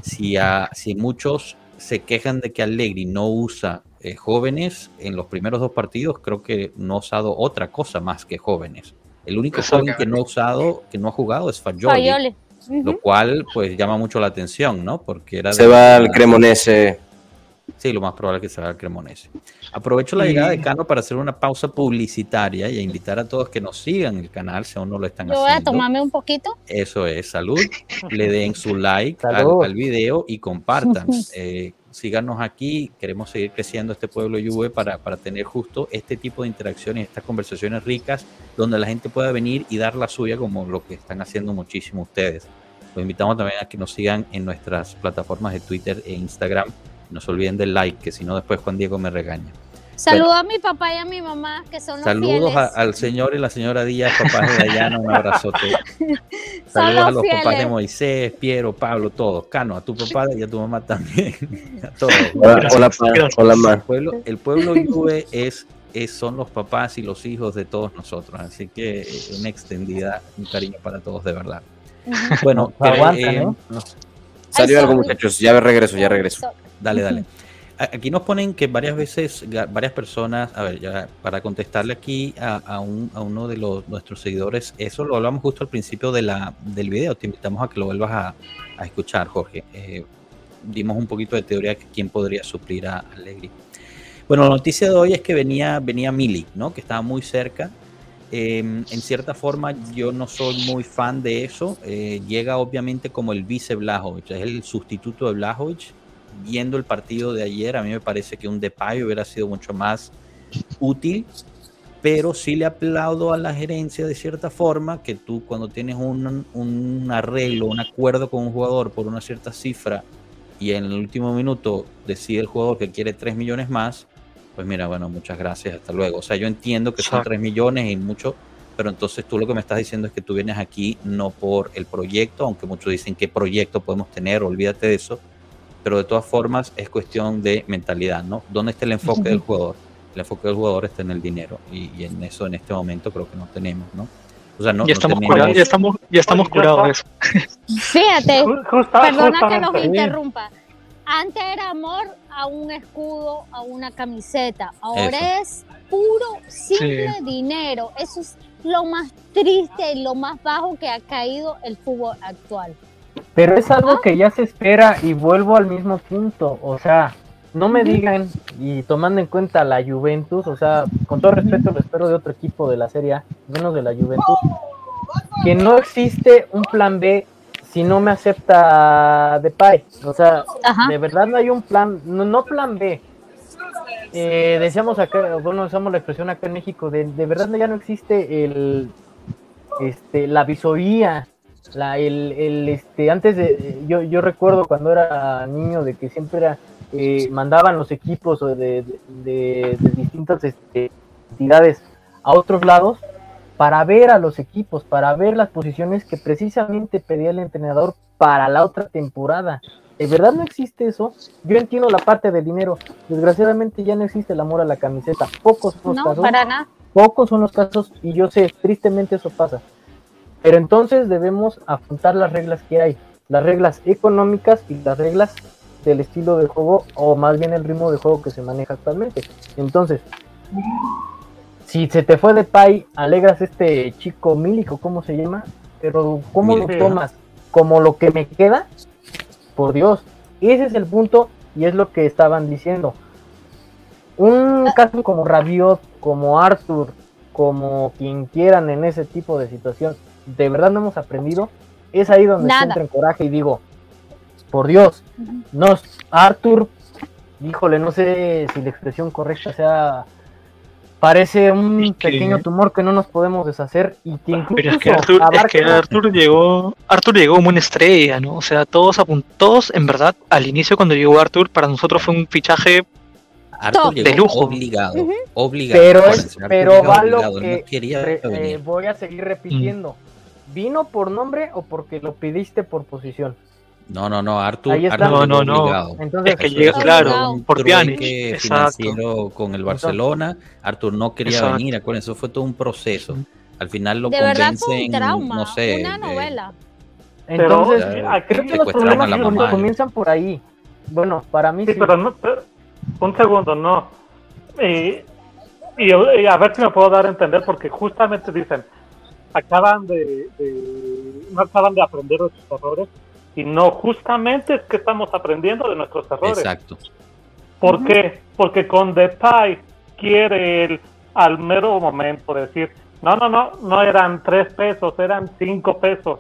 si, a- si muchos se quejan de que Allegri no usa eh, jóvenes en los primeros dos partidos, creo que no ha usado otra cosa más que jóvenes. El único joven que no ha usado, que no ha jugado es Fagioli. Lo cual pues llama mucho la atención, ¿no? Porque era Se de- va al Cremonese. Sí, lo más probable es que se vaya al Cremonese. Aprovecho la Y- llegada de Cano para hacer una pausa publicitaria y a invitar a todos que nos sigan el canal si aún no lo están Yo voy a haciendo. tomarme un poquito. Eso es, salud. Le den su like al video y compartan. Eh, síganos aquí. Queremos seguir creciendo este pueblo Juve para, para tener justo este tipo de interacciones, estas conversaciones ricas, donde la gente pueda venir y dar la suya como lo que están haciendo muchísimo ustedes. Los invitamos también a que nos sigan en nuestras plataformas de Twitter e Instagram. No se olviden del like, que si no después Juan Diego me regaña. Saludo a mi papá y a mi mamá, que son los Saludos a- fieles. al señor y la señora Díaz, papás de Dayana, un abrazote. Son Saludos a los los papás de fieles. Moisés, Piero, Pablo, todos. Cano, a tu papá y a tu mamá también. A todos. Hola, hola, pa. Hola, El pueblo, el pueblo Juve es, es- son los papás y los hijos de todos nosotros. Así que eh, una extendida, un cariño para todos de verdad. Bueno, Nos aguantan, eh, ¿eh? Salió Ay, algo, muchachos. Ya regreso, ya regreso. So- Dale, dale. Aquí nos ponen que varias veces, varias personas, a ver, ya para contestarle aquí a, a un- a uno de los, nuestros seguidores, eso lo hablamos justo al principio de la, del video, te invitamos a que lo vuelvas a, a escuchar, Jorge. Eh, dimos un poquito de teoría de quién podría suplir a Allegri. Bueno, la noticia de hoy es que venía, venía Milik, ¿no? Que estaba muy cerca. Eh, en cierta forma, yo no soy muy fan de eso. Eh, llega obviamente como el vice Blajovic, es el sustituto de Blajovic. Viendo el partido de ayer, a mí me parece que un Depay hubiera sido mucho más útil, pero sí le aplaudo a la gerencia de cierta forma que tú cuando tienes un, un arreglo, un acuerdo con un jugador por una cierta cifra y en el último minuto decide el jugador que quiere 3 millones más, pues mira, bueno, muchas gracias, hasta luego. O sea, yo entiendo que son Exacto. 3 millones y mucho, pero entonces tú lo que me estás diciendo es que tú vienes aquí no por el proyecto, aunque muchos dicen qué proyecto podemos tener, olvídate de eso, pero de todas formas es cuestión de mentalidad, ¿no? ¿Dónde está el enfoque del jugador? El enfoque del jugador está en el dinero y, y en eso en este momento creo que no tenemos, ¿no? O sea, no, ya, no estamos tenemos- curados, ya estamos, ya estamos Oye, curados de eso. Fíjate, Ju- justa- perdona que los interrumpa. Antes era amor a un escudo, a una camiseta. Ahora es puro, simple dinero. Eso es lo más triste y lo más bajo que ha caído el fútbol actual. Pero es algo que ya se espera y vuelvo al mismo punto. O sea, no me digan, y tomando en cuenta la Juventus, o sea, con todo respeto lo espero de otro equipo de la Serie A, menos de la Juventus, que no existe un plan B si no me acepta Depay. O sea, Ajá. de verdad no hay un plan, no, no plan B. Eh, decíamos acá, bueno, usamos la expresión acá en México, de, de verdad ya no existe el, este, la visoría, la, el, el, este, antes de, yo, yo recuerdo cuando era niño de que siempre era, eh, mandaban los equipos de, de, de- de distintas este, entidades a otros lados para ver a los equipos, para ver las posiciones que precisamente pedía el entrenador para la otra temporada. ¿De verdad no existe eso? Yo entiendo la parte del dinero. Desgraciadamente ya no existe el amor a la camiseta. Pocos son los No, casos. para nada. Pocos son los casos y yo sé, tristemente eso pasa. Pero entonces debemos afrontar las reglas que hay, las reglas económicas y las reglas del estilo de juego o más bien el ritmo de juego que se maneja actualmente. Entonces, si se te fue de pay, alegras este chico Milico, ¿cómo se llama? Pero ¿cómo lo tomas? ¿Como lo que me queda? Por Dios, ese es el punto y es lo que estaban diciendo. Un caso como Rabiot, como Arthur, como quien quieran en ese tipo de situación, de verdad no hemos aprendido. Es ahí donde Nada. entra en coraje y digo, por Dios, no, Arthur, híjole, no sé si la expresión correcta sea, parece un que- pequeño tumor que no nos podemos deshacer y que incluso Pero es que Arthur, es que Arthur llegó, Arthur llegó como una estrella, ¿no? O sea, todos apun- todos en verdad, al inicio cuando llegó Arthur, para nosotros fue un fichaje Arthur llegó De lujo. obligado, obligado. Pero es, pero llegaba va lo obligado, que no quería re- eh, venir. voy a seguir repitiendo. ¿Vino por nombre o porque lo pidiste por posición? No, no, no, Arthur, Ahí está. Arthur No, no, no. obligado. Entonces, Es que llega, claro, un por Pjanic, financiero con el Barcelona. Arthur no quería Exacto. venir, acuérdense, eso fue todo un proceso. Al final lo De verdad fue un convencen, trauma, no sé, una eh, novela. entonces Pero, aquí- creo que los problemas mamá. comienzan por ahí. Bueno, para mí Sí, sí. pero no, pero- un segundo, no. Y, y- y a ver si me puedo dar a entender, porque justamente dicen, acaban de, de no acaban de aprender de sus errores. Y no, justamente es que estamos aprendiendo de nuestros errores. Exacto. ¿Por qué? Porque con Depay quiere él al mero momento decir, no, no, no, no eran tres pesos, eran cinco pesos.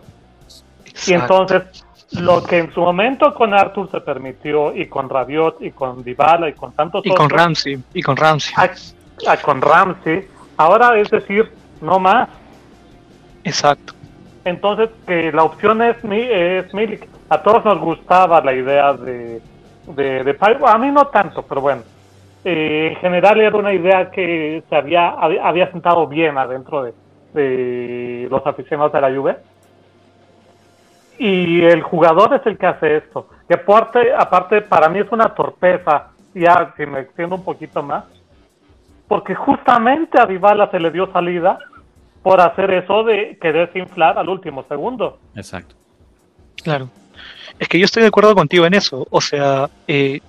Y Exacto. entonces, lo que en su momento con Arthur se permitió, y con Rabiot, y con Dybala, y con tantos Y con Ramsey, y con Ramsey. a- a- con Ramsey, ahora es decir, no más. Exacto. Entonces, que la opción es, es Milik. A todos nos gustaba la idea de, de, de A mí no tanto, pero bueno. Eh, en general era una idea que se había, había, sentado bien adentro de, de los aficionados de la Juve. Y el jugador es el que hace esto. Que aparte, aparte para mí es una torpeza, ya si me extiendo un poquito más, porque justamente a Dybala se le dio salida por hacer eso de quererse inflar al último segundo. Exacto. Claro. Es que yo estoy de acuerdo contigo en eso. O sea, eh,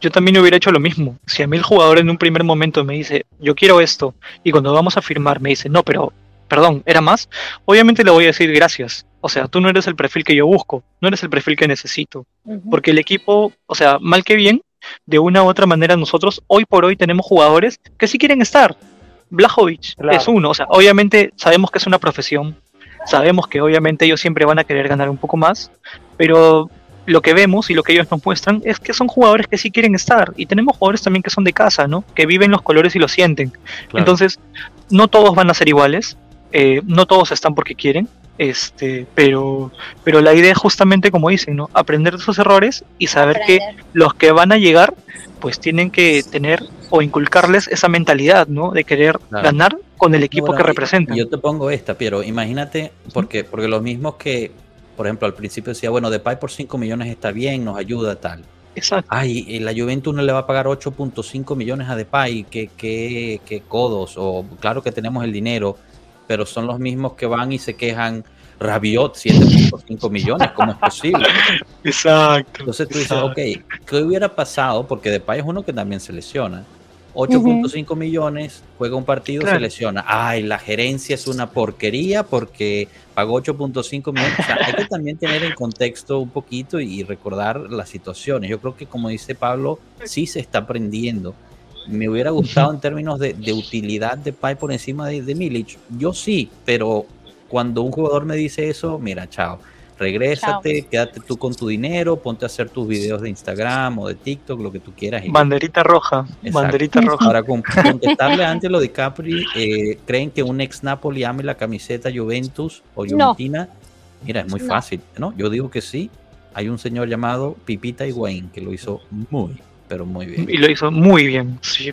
yo también hubiera hecho lo mismo. Si a mí el jugador en un primer momento me dice, yo quiero esto, y cuando vamos a firmar me dice, no, pero, perdón, ¿era más? Obviamente le voy a decir gracias. O sea, tú no eres el perfil que yo busco, no eres el perfil que necesito. Porque el equipo, o sea, mal que bien, de una u otra manera nosotros hoy por hoy tenemos jugadores que sí quieren estar. Blajovic Claro. es uno, o sea, obviamente sabemos que es una profesión, sabemos que obviamente ellos siempre van a querer ganar un poco más, pero lo que vemos y lo que ellos nos muestran es que son jugadores que sí quieren estar y tenemos jugadores también que son de casa, ¿no? Que viven los colores y lo sienten. Claro. Entonces, no todos van a ser iguales, eh, no todos están porque quieren, este, pero, pero la idea es justamente como dicen, ¿no? Aprender de sus errores y saber que los que van a llegar, pues tienen que tener o inculcarles esa mentalidad, ¿no? De querer Claro. ganar con el equipo que representan. Yo te pongo esta, Piero. Imagínate, porque, porque los mismos que, por ejemplo, al principio decía, bueno, Depay por 5 millones está bien, nos ayuda, tal. Exacto. Ay, la Juventus no le va a pagar 8.5 millones a Depay, qué, qué, qué codos, o claro que tenemos el dinero, pero son los mismos que van y se quejan, Rabiot 7.5 millones, ¿cómo es posible? Exacto. Entonces tú dices, ok, ¿qué hubiera pasado? Porque Depay es uno que también se lesiona. 8.5 millones, juega un partido, Claro. se lesiona. Ay, la gerencia es una porquería porque pagó 8.5 millones. O sea, hay que también tener en contexto un poquito y recordar las situaciones. Yo creo que, como dice Pablo, sí se está aprendiendo. Me hubiera gustado en términos de, de utilidad de Pai por encima de, de Milic. Yo sí, pero cuando un jugador me dice eso, mira, chao. Regrésate, quédate tú con tu dinero, ponte a hacer tus videos de Instagram o de TikTok, lo que tú quieras. y- Banderita roja, Exacto. banderita roja. Para con- contestarle a Angelo Di Capri, eh, ¿creen que un ex Napoli ame la camiseta Juventus o No. Juventina? Mira, es muy No. fácil, ¿no? Yo digo que sí. Hay un señor llamado Pipita Higuaín que lo hizo muy, pero muy bien. Y lo hizo muy bien. Sí,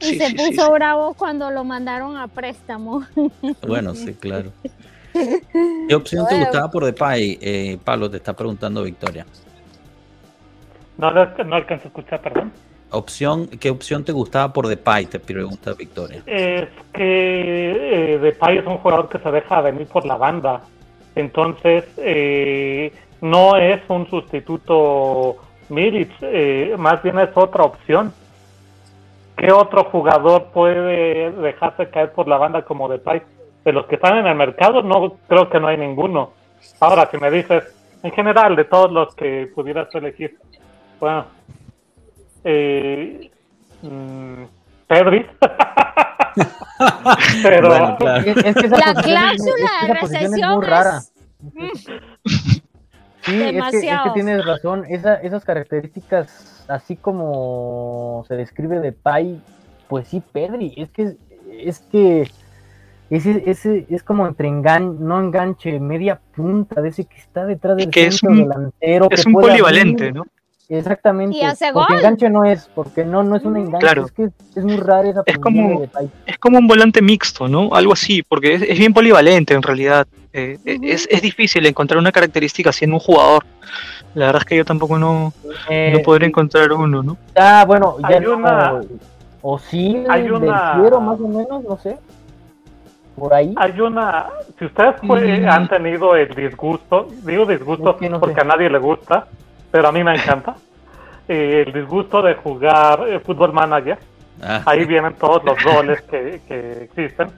Y sí, se sí, puso sí, sí. bravo cuando lo mandaron a préstamo. Bueno, sí, claro. ¿Qué opción te gustaba por Depay? Eh, Pablo, te está preguntando Victoria. No, no alcanzo a escuchar, perdón. Opción, ¿Qué opción te gustaba por Depay? Te pregunta Victoria. Es que eh, Depay es un jugador que se deja venir por la banda. Entonces, eh, no es un sustituto Milic, eh, más bien es otra opción. ¿Qué otro jugador puede dejarse caer por la banda como Depay? De los que están en el mercado, no creo que no hay ninguno. Ahora, si me dices, en general, de todos los que pudieras elegir, bueno, eh, mm, Pedri. Pero Bueno, claro. Es, es que esa La cláusula de posición es recesión muy rara. Sí, es que, es que Demasiado. tienes razón. Esa, esas características, así como se describe de Pai, pues sí, Pedri. Es que es que ese, ese es como entre engan, no enganche, media punta de ese que está detrás del que es centro un- delantero. Es que un puede polivalente, abrir. ¿no? Exactamente. Y hace porque gol. enganche no es, porque no, no es un enganche. Claro. Es que es muy raro esa Es como- de. Es como un volante mixto, ¿no? Algo así, porque es, es bien polivalente en realidad. Eh, es, es difícil encontrar una característica así en un jugador. La verdad es que yo tampoco no, Eh, no podré encontrar uno, ¿no? Ah, bueno, ya Hay no- una- O sí, hay una- Fiero, más o menos, no sé. Por ahí. hay una, si ustedes pues, Mm. han tenido el disgusto, digo disgusto Es que no porque sé. a nadie le gusta, pero a mí me encanta, eh, el disgusto de jugar eh, Fútbol Manager, Ah, ahí vienen todos los roles que, que existen,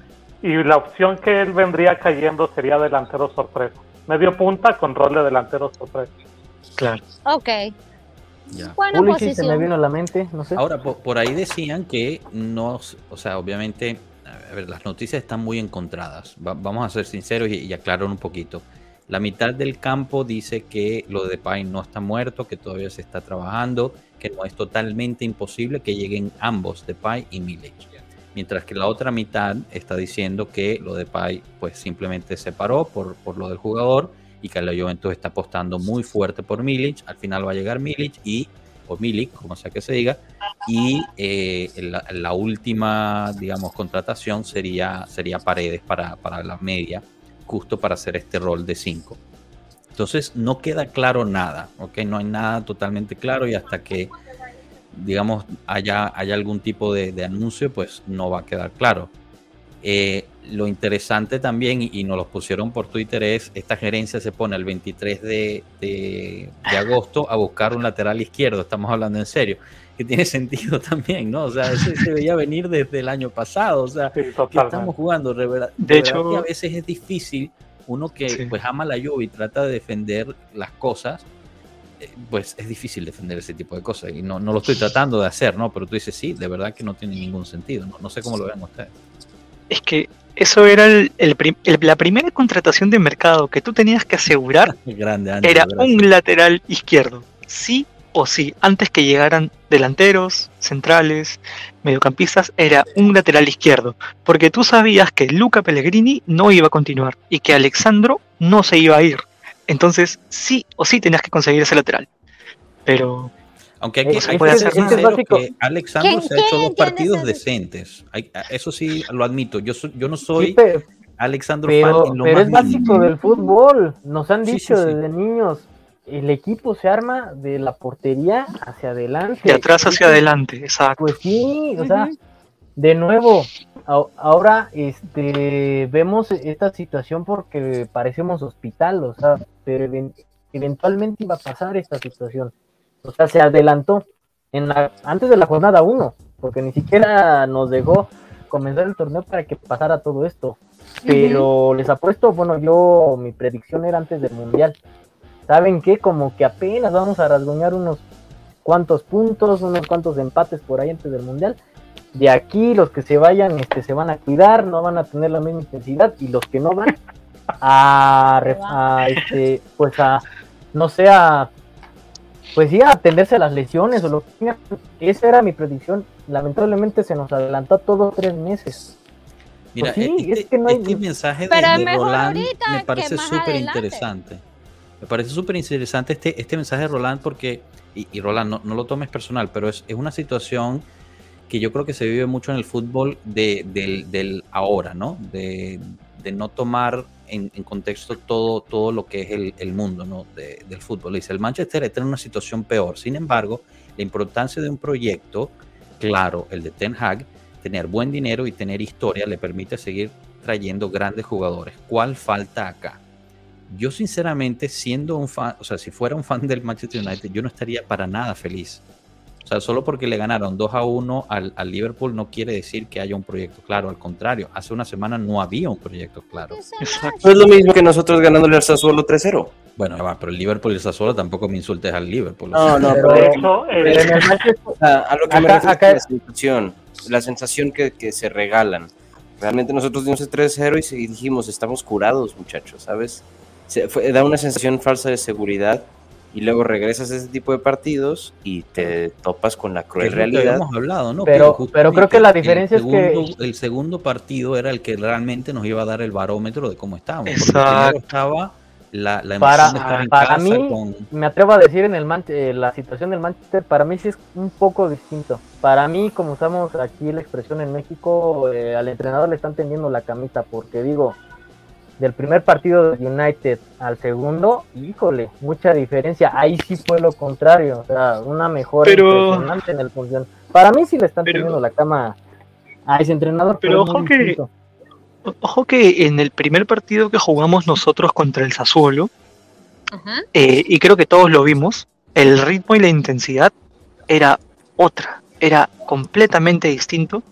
y la opción que él vendría cayendo sería delantero sorpresa. medio punta con rol de delantero sorpresa. Claro. Ok, Ya. buena Pulisic se me vino a la mente, no sé. Ahora, po- por, ahí decían que no, o sea, obviamente, a ver, las noticias están muy encontradas. Va- vamos a ser sinceros y, y aclarar un poquito. La mitad del campo dice que lo de Depay no está muerto, que todavía se está trabajando, que no es totalmente imposible que lleguen ambos, Depay y Milik. Mientras que la otra mitad está diciendo que lo de Depay pues simplemente se paró por, por lo del jugador y que la Juventus está apostando muy fuerte por Milic. Al final va a llegar Milic y o Milik, como sea que se diga, y eh, la, la última, digamos, contratación sería, sería Paredes para, para la media, justo para hacer este rol de 5. Entonces no queda claro nada, ¿ok? No hay nada totalmente claro y hasta que, digamos, haya, haya algún tipo de, anuncio, pues no va a quedar claro. Eh, lo interesante también, y, nos lo pusieron por Twitter, es esta gerencia se pone el 23 de, de- de agosto a buscar un lateral izquierdo, estamos hablando en serio, que tiene sentido también, ¿no? O sea, eso se veía venir desde el año pasado, o sea, Sí, que totalmente. estamos jugando. De verdad, De de verdad hecho- que a veces es difícil, uno que Sí. pues ama la lluvia y trata de defender las cosas, eh, pues es difícil defender ese tipo de cosas. Y no, no lo estoy tratando de hacer, ¿no? Pero tú dices, sí, de verdad que no tiene ningún sentido. No, no sé cómo lo vean ustedes. Es que eso era el- el prim- el- la primera contratación de mercado que tú tenías que asegurar Grande, era gracias. un lateral izquierdo. Sí o sí, antes que llegaran delanteros, centrales, mediocampistas, era un lateral izquierdo. Porque tú sabías que Luca Pellegrini no iba a continuar y que Alexandro no se iba a ir. Entonces, sí o sí tenías que conseguir ese lateral. Pero Aunque hay que, Es- hay puede que hacer que Alexandro ¿Quién- se ha hecho dos partidos ese- decentes. Hay- eso sí lo admito. Yo, soy- yo no soy Sí, Alexandro pero, fan en lo pero más es básico mínimo. del fútbol. Nos han Sí, dicho sí, sí. desde niños, el equipo se arma de la portería hacia adelante. de atrás hacia adelante, exacto. Pues sí, o sea, de nuevo, a- ahora este vemos esta situación porque parecemos hospital, o sea, pero even- eventualmente iba a pasar esta situación. O sea, se adelantó en la, antes de la jornada 1, porque ni siquiera nos dejó comenzar el torneo para que pasara todo esto. Pero les apuesto, bueno, yo mi predicción era antes del Mundial. ¿Saben qué? Como que apenas vamos a rasguñar unos cuantos puntos, unos cuantos empates por ahí antes del Mundial. De aquí los que se vayan este, se van a cuidar, no van a tener la misma intensidad y los que no van a, este, pues a, no sé, a, pues sí, a atenderse a las lesiones o lo que. Esa era mi predicción. Lamentablemente se nos adelantó todos tres meses. Mira, Pues sí, este, es que no hay- este mensaje de, Roland me parece súper interesante. Me parece súper interesante este, este mensaje de Roland porque, y, Roland, no, no lo tomes personal, pero es, es una situación que yo creo que se vive mucho en el fútbol de, del, ahora, ¿no? De, de no tomar en, en contexto todo, todo lo que es el, el mundo ¿no? de- del fútbol. Dice, el Manchester está en una situación peor. Sin embargo, la importancia de un proyecto, claro, el de Ten Hag, tener buen dinero y tener historia le permite seguir trayendo grandes jugadores. ¿Cuál falta acá? Yo sinceramente, siendo un fan, o sea, si fuera un fan del Manchester United, yo no estaría para nada feliz. O sea, solo porque le ganaron 2 a 1 al, al Liverpool no quiere decir que haya un proyecto claro. Al contrario, hace una semana no había un proyecto claro. Exacto. Es lo mismo que nosotros ganándole al Sassuolo 3-0. Bueno, va, pero el Liverpool y el Sassuolo tampoco me insultes al Liverpool. o No, sea, no, Pero- eh, en el Manchester- o sea, a lo que me Acá- refiero acá- es la sensación, la sensación que, que se regalan. Realmente nosotros dimos el 3-0 y se- y dijimos, estamos curados, muchachos, ¿sabes? Se- fue- da una sensación falsa de seguridad y luego regresas a ese tipo de partidos y te topas con la cruel realidad. habíamos hablado, ¿no? Pero- pero creo que la el diferencia es que- segundo- El segundo partido era el que realmente nos iba a dar el barómetro de cómo estábamos. Exacto. estaba la, la emoción Para- de estar en para casa mí, con... me atrevo a decir en el Man- eh, la situación del Manchester, para mí sí es un poco distinto. Para mí, como usamos aquí la expresión en México, eh, al entrenador le están tendiendo la camita, porque digo, del primer partido de United al segundo, híjole, mucha diferencia. Ahí sí fue lo contrario, o sea, una mejora Pero- impresionante en el función. Para mí sí le están Pero- tendiendo la cama a ese entrenador, Pero ojo que- distinto. Ojo que en el primer partido que jugamos nosotros contra el Sassuolo, eh, y creo que todos lo vimos, el ritmo y la intensidad era otra, era completamente distinto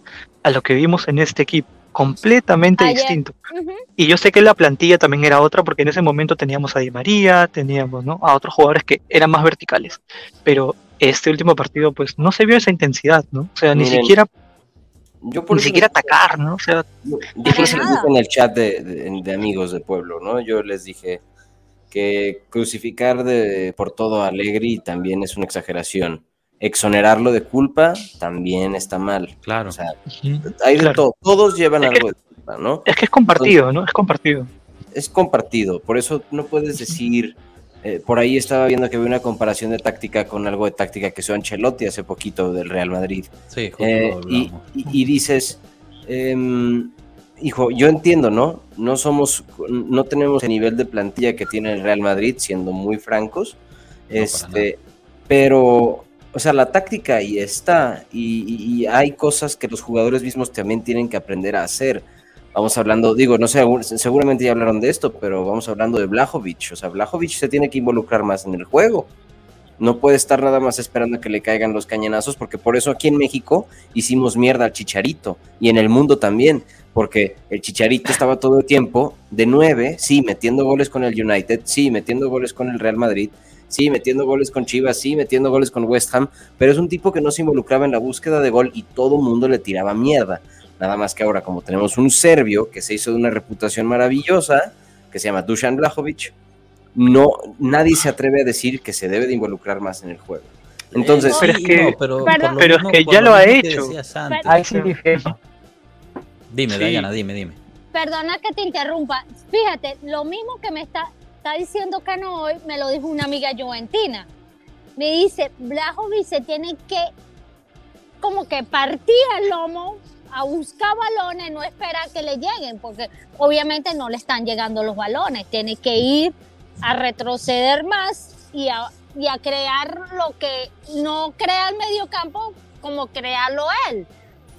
a lo que vimos en este equipo. Completamente Ayer- distinto. Y yo sé que la plantilla también era otra, porque en ese momento teníamos a Di María, teníamos ¿no? a otros jugadores que eran más verticales. Pero este último partido, pues no se vio esa intensidad, ¿no? O sea, ni siquiera, Yo por ni siquiera les- atacar, ¿no? O sea, Yo Para por eso les nada. dije en el chat de, de- de amigos de pueblo, ¿no? Yo les dije que crucificar de, por todo a Allegri también es una exageración. Exonerarlo de culpa también está mal. Claro. O sea, hay de Claro. todo. Todos llevan Es que- algo de culpa, ¿no? es que es compartido, ¿no? Es compartido. Es compartido. Por eso no puedes decir. eh, por ahí estaba viendo que había una comparación de táctica con algo de táctica que hizo Ancelotti hace poquito del Real Madrid. Sí, justo Eh, y, hablamos. y- y dices, em, hijo, yo entiendo, ¿no? No somos, no tenemos el nivel de plantilla que tiene el Real Madrid, siendo muy francos. este, pero, o sea, la táctica ahí está y, hay cosas que los jugadores mismos también tienen que aprender a hacer. Vamos hablando, digo, no sé, seguramente ya hablaron de esto, pero vamos hablando de Blajovic. O sea, Blajovic se tiene que involucrar más en el juego. No puede estar nada más esperando que le caigan los cañonazos, porque por eso aquí en México hicimos mierda al Chicharito y en el mundo también, porque el Chicharito estaba todo el tiempo de nueve, sí, metiendo goles con el United, sí, metiendo goles con el Real Madrid, sí, metiendo goles con Chivas, sí, metiendo goles con West Ham, pero es un tipo que no se involucraba en la búsqueda de gol y todo el mundo le tiraba mierda. Nada más que ahora, como tenemos un serbio que se hizo de una reputación maravillosa, que se llama Dusan Blajovic, no, nadie se atreve a decir que se debe de involucrar más en el juego. Entonces, Eh, Pero es que- no, pero, es que ya lo ha hecho. sí. Dime, Sí. Dayana, dime, dime. Perdona que te interrumpa. Fíjate, lo mismo que me está, está diciendo Cano hoy, me lo dijo una amiga juventina. Me dice, Blajovic se tiene que como que partir el lomo a buscar balones, no esperar que le lleguen, porque obviamente no le están llegando los balones. Tiene que ir a retroceder más y a, crear lo que no crea el mediocampo, como crearlo él.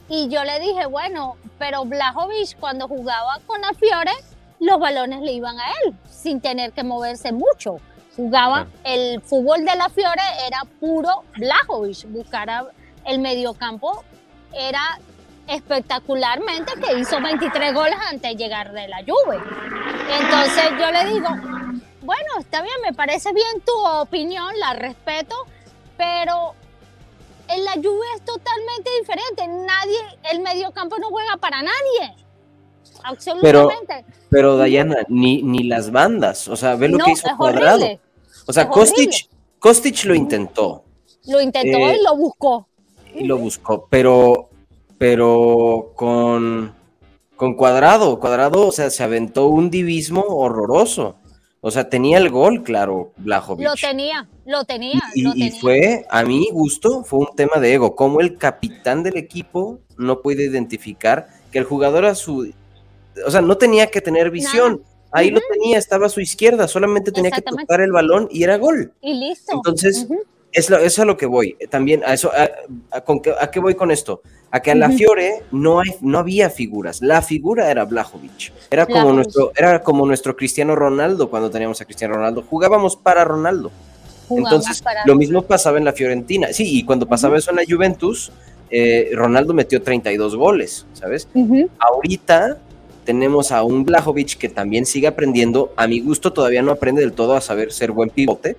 Y yo le dije, bueno, pero Blajovic cuando jugaba con la Fiore, los balones le iban a él, sin tener que moverse mucho. Jugaba, el fútbol de la Fiore era puro Blajovic, buscar a- el mediocampo era espectacularmente que hizo 23 goles antes de llegar de la Juve. Entonces yo le digo, bueno, está bien, me parece bien tu opinión, la respeto, pero en la Juve es totalmente diferente. Nadie, el mediocampo no juega para nadie. Absolutamente. pero Dayana, ni, ni las bandas, o sea, ve lo no, que hizo Cuadrado. horrible. O sea, Kostic. Kostic lo intentó Lo intentó Eh, y lo buscó. y lo buscó, pero, pero con, con Cuadrado, Cuadrado, o sea, se aventó un divismo horroroso. O sea, tenía el gol, claro, Blajovic. Lo tenía, lo tenía, Y, lo y tenía. fue, a mi gusto, fue un tema de ego. Como el capitán del equipo no puede identificar que el jugador a su. O sea, no tenía que tener visión. Ahí lo tenía, estaba a su izquierda, solamente tenía que tocar el balón y era gol. Y listo. Entonces. Es, lo, es a lo que voy. eh, También, a eso, a, a- con qué, ¿a qué voy con esto? A que a la. Fiore no, hay, no había figuras. La figura era Blajovic. Era como, nuestro, era como nuestro Cristiano Ronaldo cuando teníamos a Cristiano Ronaldo. Jugábamos para Ronaldo. Jugamos Entonces, para- lo mismo pasaba en la Fiorentina. Sí, y cuando pasaba eso en la Juventus, eh, Ronaldo metió 32 goles, ¿sabes? Ahorita tenemos a un Blajovic que también sigue aprendiendo. A mi gusto todavía no aprende del todo a saber ser buen pivote,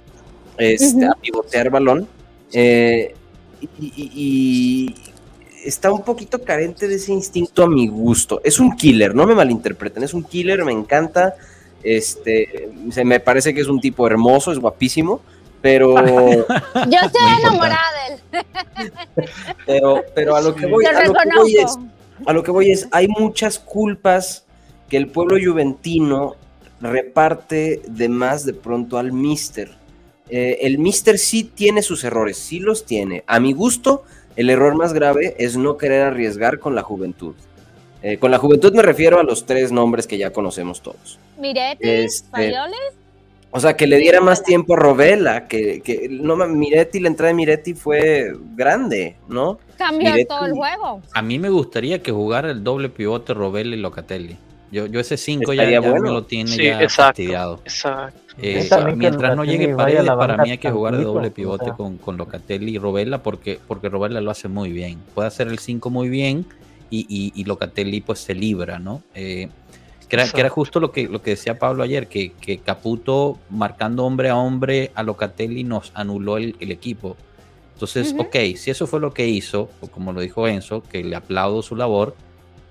este, a pivotear balón. eh, y, y- y está un poquito carente de ese instinto a mi gusto. Es un killer, no me malinterpreten, es un killer, me encanta. Este, se me parece que es un tipo hermoso, es guapísimo, pero, Yo estoy enamorada de él. pero, pero a lo que voy, Lo a lo que voy es. A lo que voy es, hay muchas culpas que el pueblo juventino reparte de más de pronto al mister. Eh, el mister sí tiene sus errores, sí los tiene. A mi gusto, el error más grave es no querer arriesgar con la juventud. Eh, con la juventud me refiero a los tres nombres que ya conocemos todos. Miretti, Este, Faioli, O sea, que le diera más tiempo a Robela, que, que no, Miretti, la entrada de Miretti fue grande, ¿no? cambió Miretti- todo el juego. A mí me gustaría que jugara el doble pivote Robel y Locatelli. Yo, yo ese 5 ya, ya bueno. me lo tiene Sí, ya exacto. fastidiado. Exacto. Eh, mientras no llegue Paredes, para mí hay que jugar de doble o pivote sea. con, con Locatelli y Robela porque, porque Robela lo hace muy bien. Puede hacer el 5 muy bien y, y, y Locatelli pues se libra, ¿no? Eh, que, era, que era justo lo que, lo que decía Pablo ayer, que, que Caputo marcando hombre a hombre a Locatelli nos anuló el, el equipo. Entonces, Ujú. ok, si eso fue lo que hizo, o como lo dijo Enzo, que le aplaudo su labor,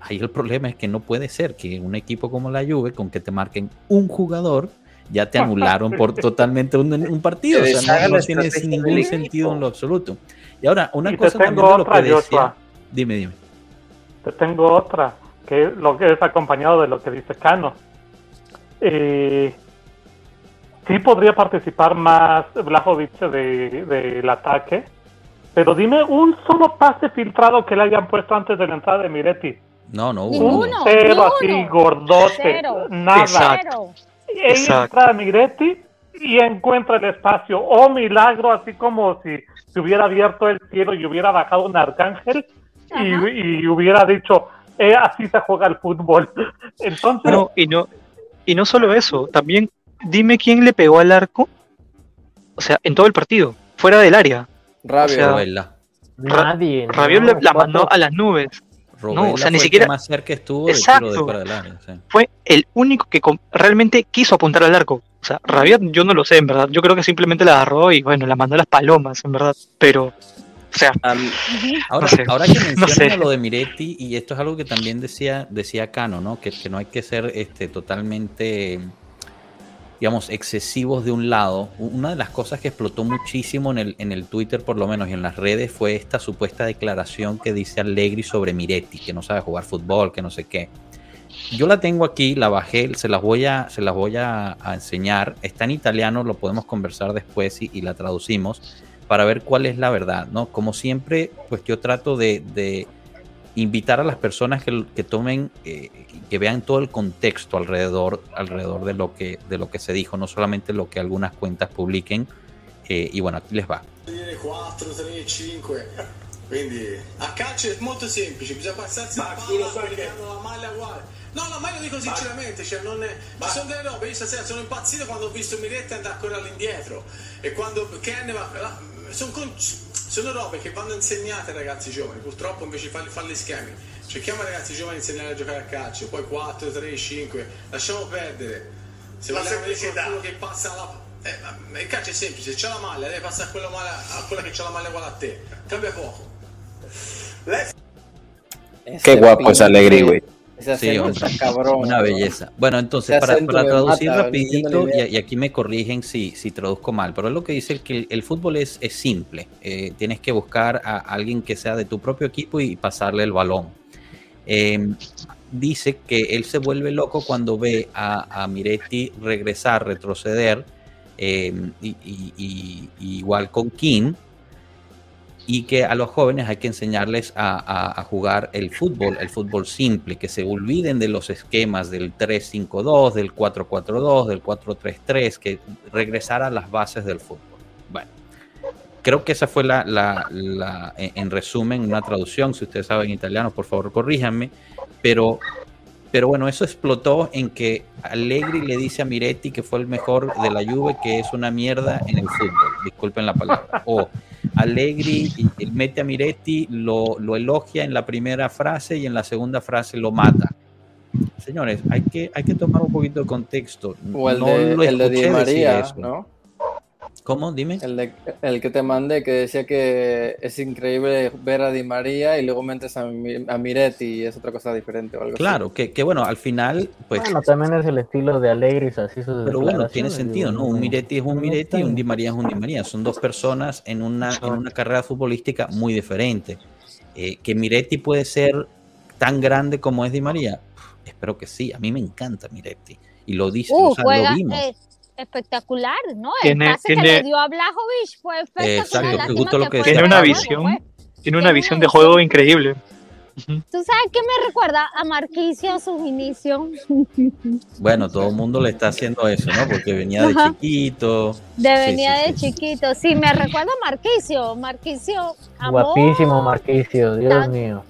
ahí el problema es que no puede ser que un equipo como la Juve, con que te marquen un jugador, ya te anularon por totalmente un, un partido. O sea, no, no tiene ningún sentido en lo absoluto. Y ahora, una Y te cosa también tengo de lo otra, que decía. Joshua. Dime, dime. Te tengo otra, que lo que es acompañado de lo que dice Cano. Eh, sí podría participar más Vlahovic de- del ataque, pero dime un solo pase filtrado que le hayan puesto antes de la entrada de Miretti. No, no hubo. Ninguno. uno. Cero ni así, gordote, Cero. nada. Exacto. Entra Miretti y encuentra el espacio. Oh, milagro, así como si se hubiera abierto el cielo y hubiera bajado un arcángel y, y hubiera dicho, eh, así se juega el fútbol. Entonces, No, y no, y no solo eso, también dime quién le pegó al arco, o sea, en todo el partido, fuera del área. Rabio. O sea. Nadie. Rabiot no, le- la cuatro- mandó a las nubes. Robela o sea, ni fue el siquiera- más cerca estuvo Exacto. de área. sí. Fue el único que realmente quiso apuntar al arco. O sea, Rabiot yo no lo sé, en verdad. Yo creo que simplemente la agarró y bueno, la mandó a las palomas, en verdad. Pero, o sea. Ahora, No sé, ahora que mencionan sé. a lo de Miretti, y esto es algo que también decía, decía Cano, ¿no? Que, que no hay que ser este, totalmente, digamos, excesivos de un lado. Una de las cosas que explotó muchísimo en el, en el Twitter, por lo menos, y en las redes, fue esta supuesta declaración que dice Allegri sobre Miretti, que no sabe jugar fútbol, que no sé qué. Yo la tengo aquí, la bajé, se las voy a, se las voy a, a enseñar. Está en italiano, lo podemos conversar después y, y la traducimos para ver cuál es la verdad, ¿no? Como siempre, pues yo trato de, de invitar a las personas que, que tomen, eh, que vean todo el contexto alrededor, alrededor de lo que, de lo que se dijo, no solamente lo que algunas cuentas publiquen. eh, y bueno, aquí les va. dire 4, 3, 5. Quindi a calcio è molto semplice, bisogna passarsi la palla perché hanno la maglia uguale. No, no, ma io lo dico sinceramente, cioè non è... ci sono delle robe, io stasera sono impazzito quando ho visto Miretti andare a correre all'indietro e quando Ken va... sono, con- sono robe che vanno insegnate ai ragazzi giovani, purtroppo invece di farli fare gli schemi. Cerchiamo ai ragazzi giovani di insegnare a giocare a calcio, poi 4, 3, 5, lasciamo perdere. Se La semplicità. qualcuno che passa la... Eh, il calcio è semplice, c'ha la maglia, deve passare a quella, a quella che c'ha la maglia uguale a te. Cambia poco. Qué guapo es Allegri, güey. Ese Sí, acento hombre, está cabrón. Una ¿no? belleza. Bueno, entonces, para, traducir mata, rapidito, y, y aquí me corrigen si, si traduzco mal, pero es lo que dice que el, el fútbol es, es simple. Eh, tienes que buscar a alguien que sea de tu propio equipo y pasarle el balón. Eh, dice que él se vuelve loco cuando ve a, a Miretti regresar, retroceder, eh, y, y- y- y igual con King, y que a los jóvenes hay que enseñarles a, a- a jugar el fútbol, el fútbol simple, que se olviden de los esquemas del 3-5-2, del 4-4-2, del 4-3-3, que regresar a las bases del fútbol. Bueno, creo que esa fue la, la- la- en en resumen, una traducción, si ustedes saben italiano, por favor corríjanme, pero, pero bueno, eso explotó en que Allegri le dice a Miretti que fue el mejor de la Juve, que es una mierda en el fútbol, disculpen la palabra, o Allegri mete a Miretti, lo, lo elogia en la primera frase y en la segunda frase lo mata. Señores, hay que, hay que tomar un poquito de contexto. O el No de, lo el de Di María. ¿no? ¿Cómo? Dime. El, de, el que te mandé que decía que es increíble ver a Di María y luego metes a, Mi- a Miretti y es otra cosa diferente o algo Claro, que, que bueno, al final, pues, Bueno, también es el estilo de Alegris, así sus pero bueno, tiene sentido, ¿no? Un Miretti es un Miretti y un Di María es un Di María. Son dos personas en una, en una carrera futbolística muy diferente. Eh, que Miretti puede ser tan grande como es Di María, Uf, espero que sí. A mí me encanta Miretti. Y lo dice, Uh, o sea, juega lo vimos. eh, espectacular, ¿no? Tiene- el pase que tiene- le dio a Blajovic fue espectacular. Exacto, que justo lo que Tiene una visión. pues. Tiene una Tiene visión de juego increíble. ¿Tú sabes qué me recuerda a Marquicio sus inicios? Bueno, todo el mundo le está haciendo eso, ¿no? Porque venía de Ajá. chiquito. De Sí, venía sí, de sí. chiquito. Sí, me recuerda a Marquicio. Marquicio, amor. Guapísimo Marquicio, Dios Tan- mío.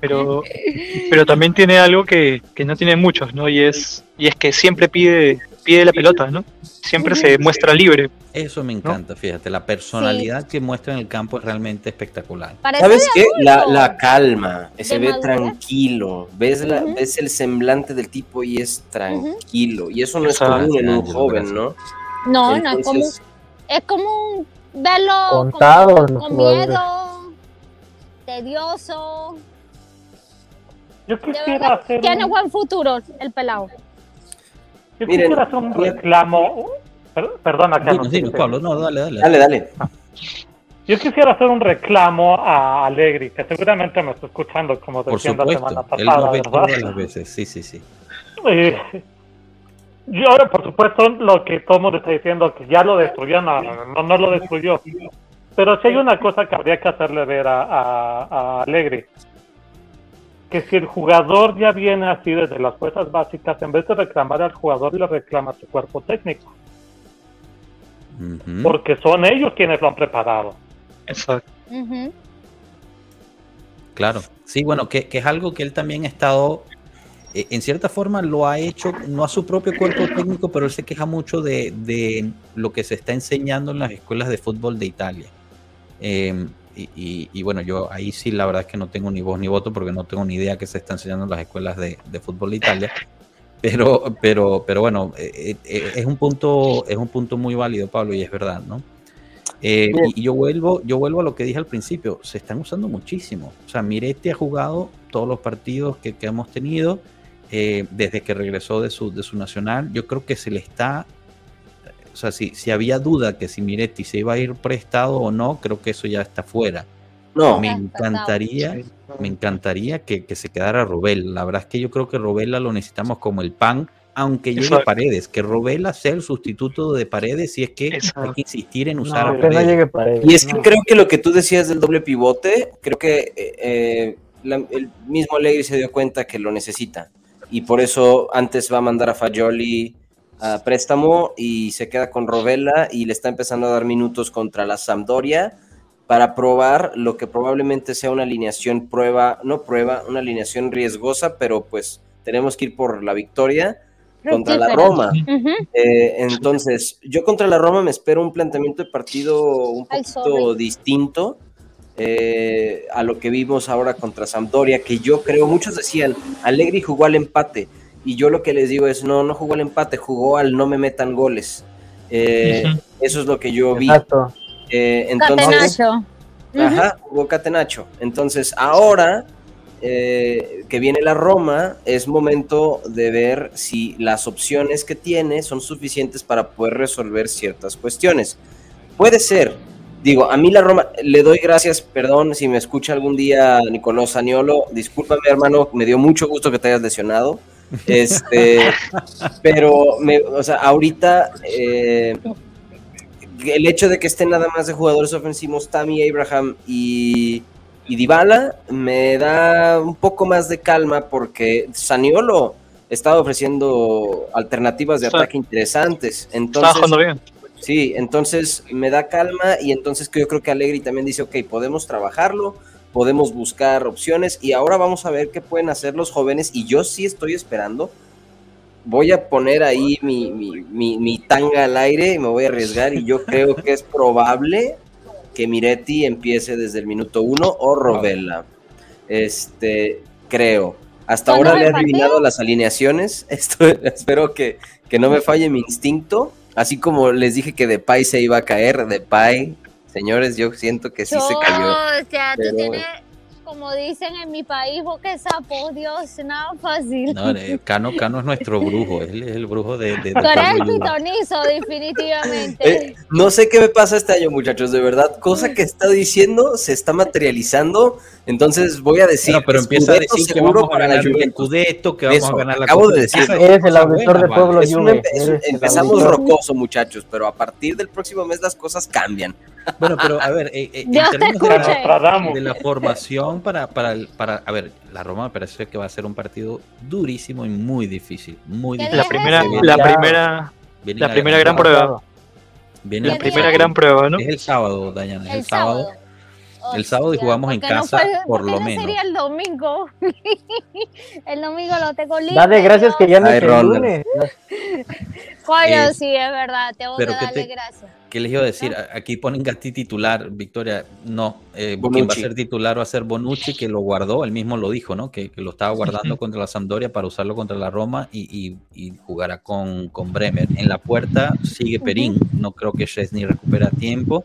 Pero, pero también tiene algo que, que no tienen muchos, ¿no? Y es, y es que siempre pide pide la pelota, ¿no? Siempre se muestra libre. Eso me encanta, fíjate, la personalidad que muestra en el campo es realmente espectacular. Parece ¿Sabes de qué? La, calma, se De ve madurez. tranquilo, ves, la, ves el semblante del tipo y es tranquilo. Y eso no es Exacto. común en un joven. ¿no? No, no es como, es como un verlo con- Contados los con, miedo, tedioso. Yo De quisiera verdad, hacer tiene un, buen futuro el pelado. Yo Miren, quisiera hacer un reclamo. per- Perdona, Dinos, Carlos. dinos, Pablo, no, dale, dale. Dale, dale. Yo quisiera hacer un reclamo a Alegri, que seguramente me está escuchando, como decía la semana supuesto, él pasada, lo ve las veces, sí, sí, sí. Eh, yo ahora, por supuesto, lo que todo el mundo está diciendo, que ya lo destruyó, no, no, no, no lo destruyó. Pero si hay una cosa que habría que hacerle ver a, a, a Alegri, que si el jugador ya viene así desde las fuerzas básicas, en vez de reclamar al jugador, le reclama a su cuerpo técnico, porque son ellos quienes lo han preparado. Exacto. Claro, sí, bueno, que, que es algo que él también ha estado, eh, en cierta forma lo ha hecho, no a su propio cuerpo técnico, pero él se queja mucho de, de lo que se está enseñando en las escuelas de fútbol de Italia. Eh, y, y- y bueno, yo ahí sí la verdad es que no tengo ni voz ni voto porque no tengo ni idea qué se está enseñando en las escuelas de, de fútbol de Italia. Pero, pero, pero bueno, eh, eh, es un punto, es un punto muy válido, Pablo, y es verdad, ¿no? Eh, y y yo vuelvo, yo vuelvo a lo que dije al principio, se están usando muchísimo. O sea, Miretti ha jugado todos los partidos que, que hemos tenido eh, desde que regresó de su, de su nacional. Yo creo que se le está, o sea, si, si había duda que si Miretti se iba a ir prestado o no, creo que eso ya está fuera. No, Me encantaría, me encantaría que, que se quedara Robel. La verdad es que yo creo que Robela lo necesitamos como el pan, aunque llegue Exacto. Paredes, que Robela sea el sustituto de Paredes si es que Exacto. hay que insistir en usar No, a no Paredes. llegue Paredes. Y es que no. creo que lo que tú decías del doble pivote, creo que eh, eh, la- el mismo Allegri se dio cuenta que lo necesita. Y por eso antes va a mandar a Fagioli a préstamo y se queda con Rovella y le está empezando a dar minutos contra la Sampdoria para probar lo que probablemente sea una alineación prueba, no prueba, una alineación riesgosa, pero pues tenemos que ir por la victoria contra la. Roma. Eh, entonces, yo contra la Roma me espero un planteamiento de partido un poquito distinto eh, a lo que vimos ahora contra Sampdoria, que yo creo, muchos decían, Allegri jugó al empate, y yo lo que les digo es, no, no jugó al empate, jugó al no me metan goles. Eh. Eso es lo que yo vi. Exacto. Eh, entonces, Catenacho. Ajá, jugó Catenacho. Entonces, ahora eh, que viene la Roma, es momento de ver si las opciones que tiene son suficientes para poder resolver ciertas cuestiones. Puede ser. Digo, a mí la Roma, le doy gracias, perdón si me escucha algún día Nicolás Saniolo, discúlpame hermano, me dio mucho gusto que te hayas lesionado, este, pero, me, o sea, ahorita eh, el hecho de que estén nada más de jugadores ofensivos Tammy Abraham y, y Dybala me da un poco más de calma porque Saniolo estaba ofreciendo alternativas de ataque interesantes. Entonces, jugando bien. sí, entonces me da calma y entonces que yo creo que Allegri también dice, ok, podemos trabajarlo, podemos buscar opciones y ahora vamos a ver qué pueden hacer los jóvenes y yo sí estoy esperando. Voy a poner ahí mi, mi, mi- mi tanga al aire y me voy a arriesgar y yo creo que es probable que Miretti empiece desde el minuto uno o Rovella. Este, creo. Hasta ¿Cuándo ahora le he adivinado las alineaciones. Esto, espero que, que no me falle mi instinto. Así como les dije que Depay se iba a caer, Depay, señores, yo siento que sí se cayó. O sea, tú pero- tienes, como dicen en mi país, que sapo, Dios, nada fácil. No, eh, Cano, Cano es nuestro brujo, él es el brujo de, de, de Tú el pitonizo, definitivamente. Eh, no sé qué me pasa este año, muchachos, de verdad. Cosa que está diciendo se está materializando. Entonces voy a decir. Bueno, pero empieza a decir que seguro vamos a para la ganar el Juventus. Scudetto, que vamos Eso, a ganar la acabo de decir. Eres el auditor de. Pueblo Juve. empezamos rocoso, muchachos, pero a partir del próximo mes las cosas cambian. Bueno, pero a ver, eh, eh, en te términos de la, de formación para, para, el- para, a ver, la Roma me parece que va a ser un partido durísimo y muy difícil, muy ¿Qué difícil. La primera, la primera, Viene la primera gran prueba. Viene la ¿Qué primera gran prueba, ¿no? Es el sábado, Dayana, es el, el sábado. sábado. El sábado y jugamos en ¿por qué no casa, fue- por lo no menos. sería el domingo? el domingo lo tengo libre. Dale gracias que ya no es el lunes. Coño, sí, es verdad, tengo que pero ¿qué darle te- gracias. ¿Qué les iba a decir? Aquí ponen Gatti titular, Victoria. No, eh, quien va a ser titular va a ser Bonucci, que lo guardó, él mismo lo dijo, ¿no? Que, que lo estaba guardando contra la Sampdoria para usarlo contra la Roma y, y- y jugará con, con Bremer. En la puerta sigue Perín, no creo que Chesney recupera a tiempo.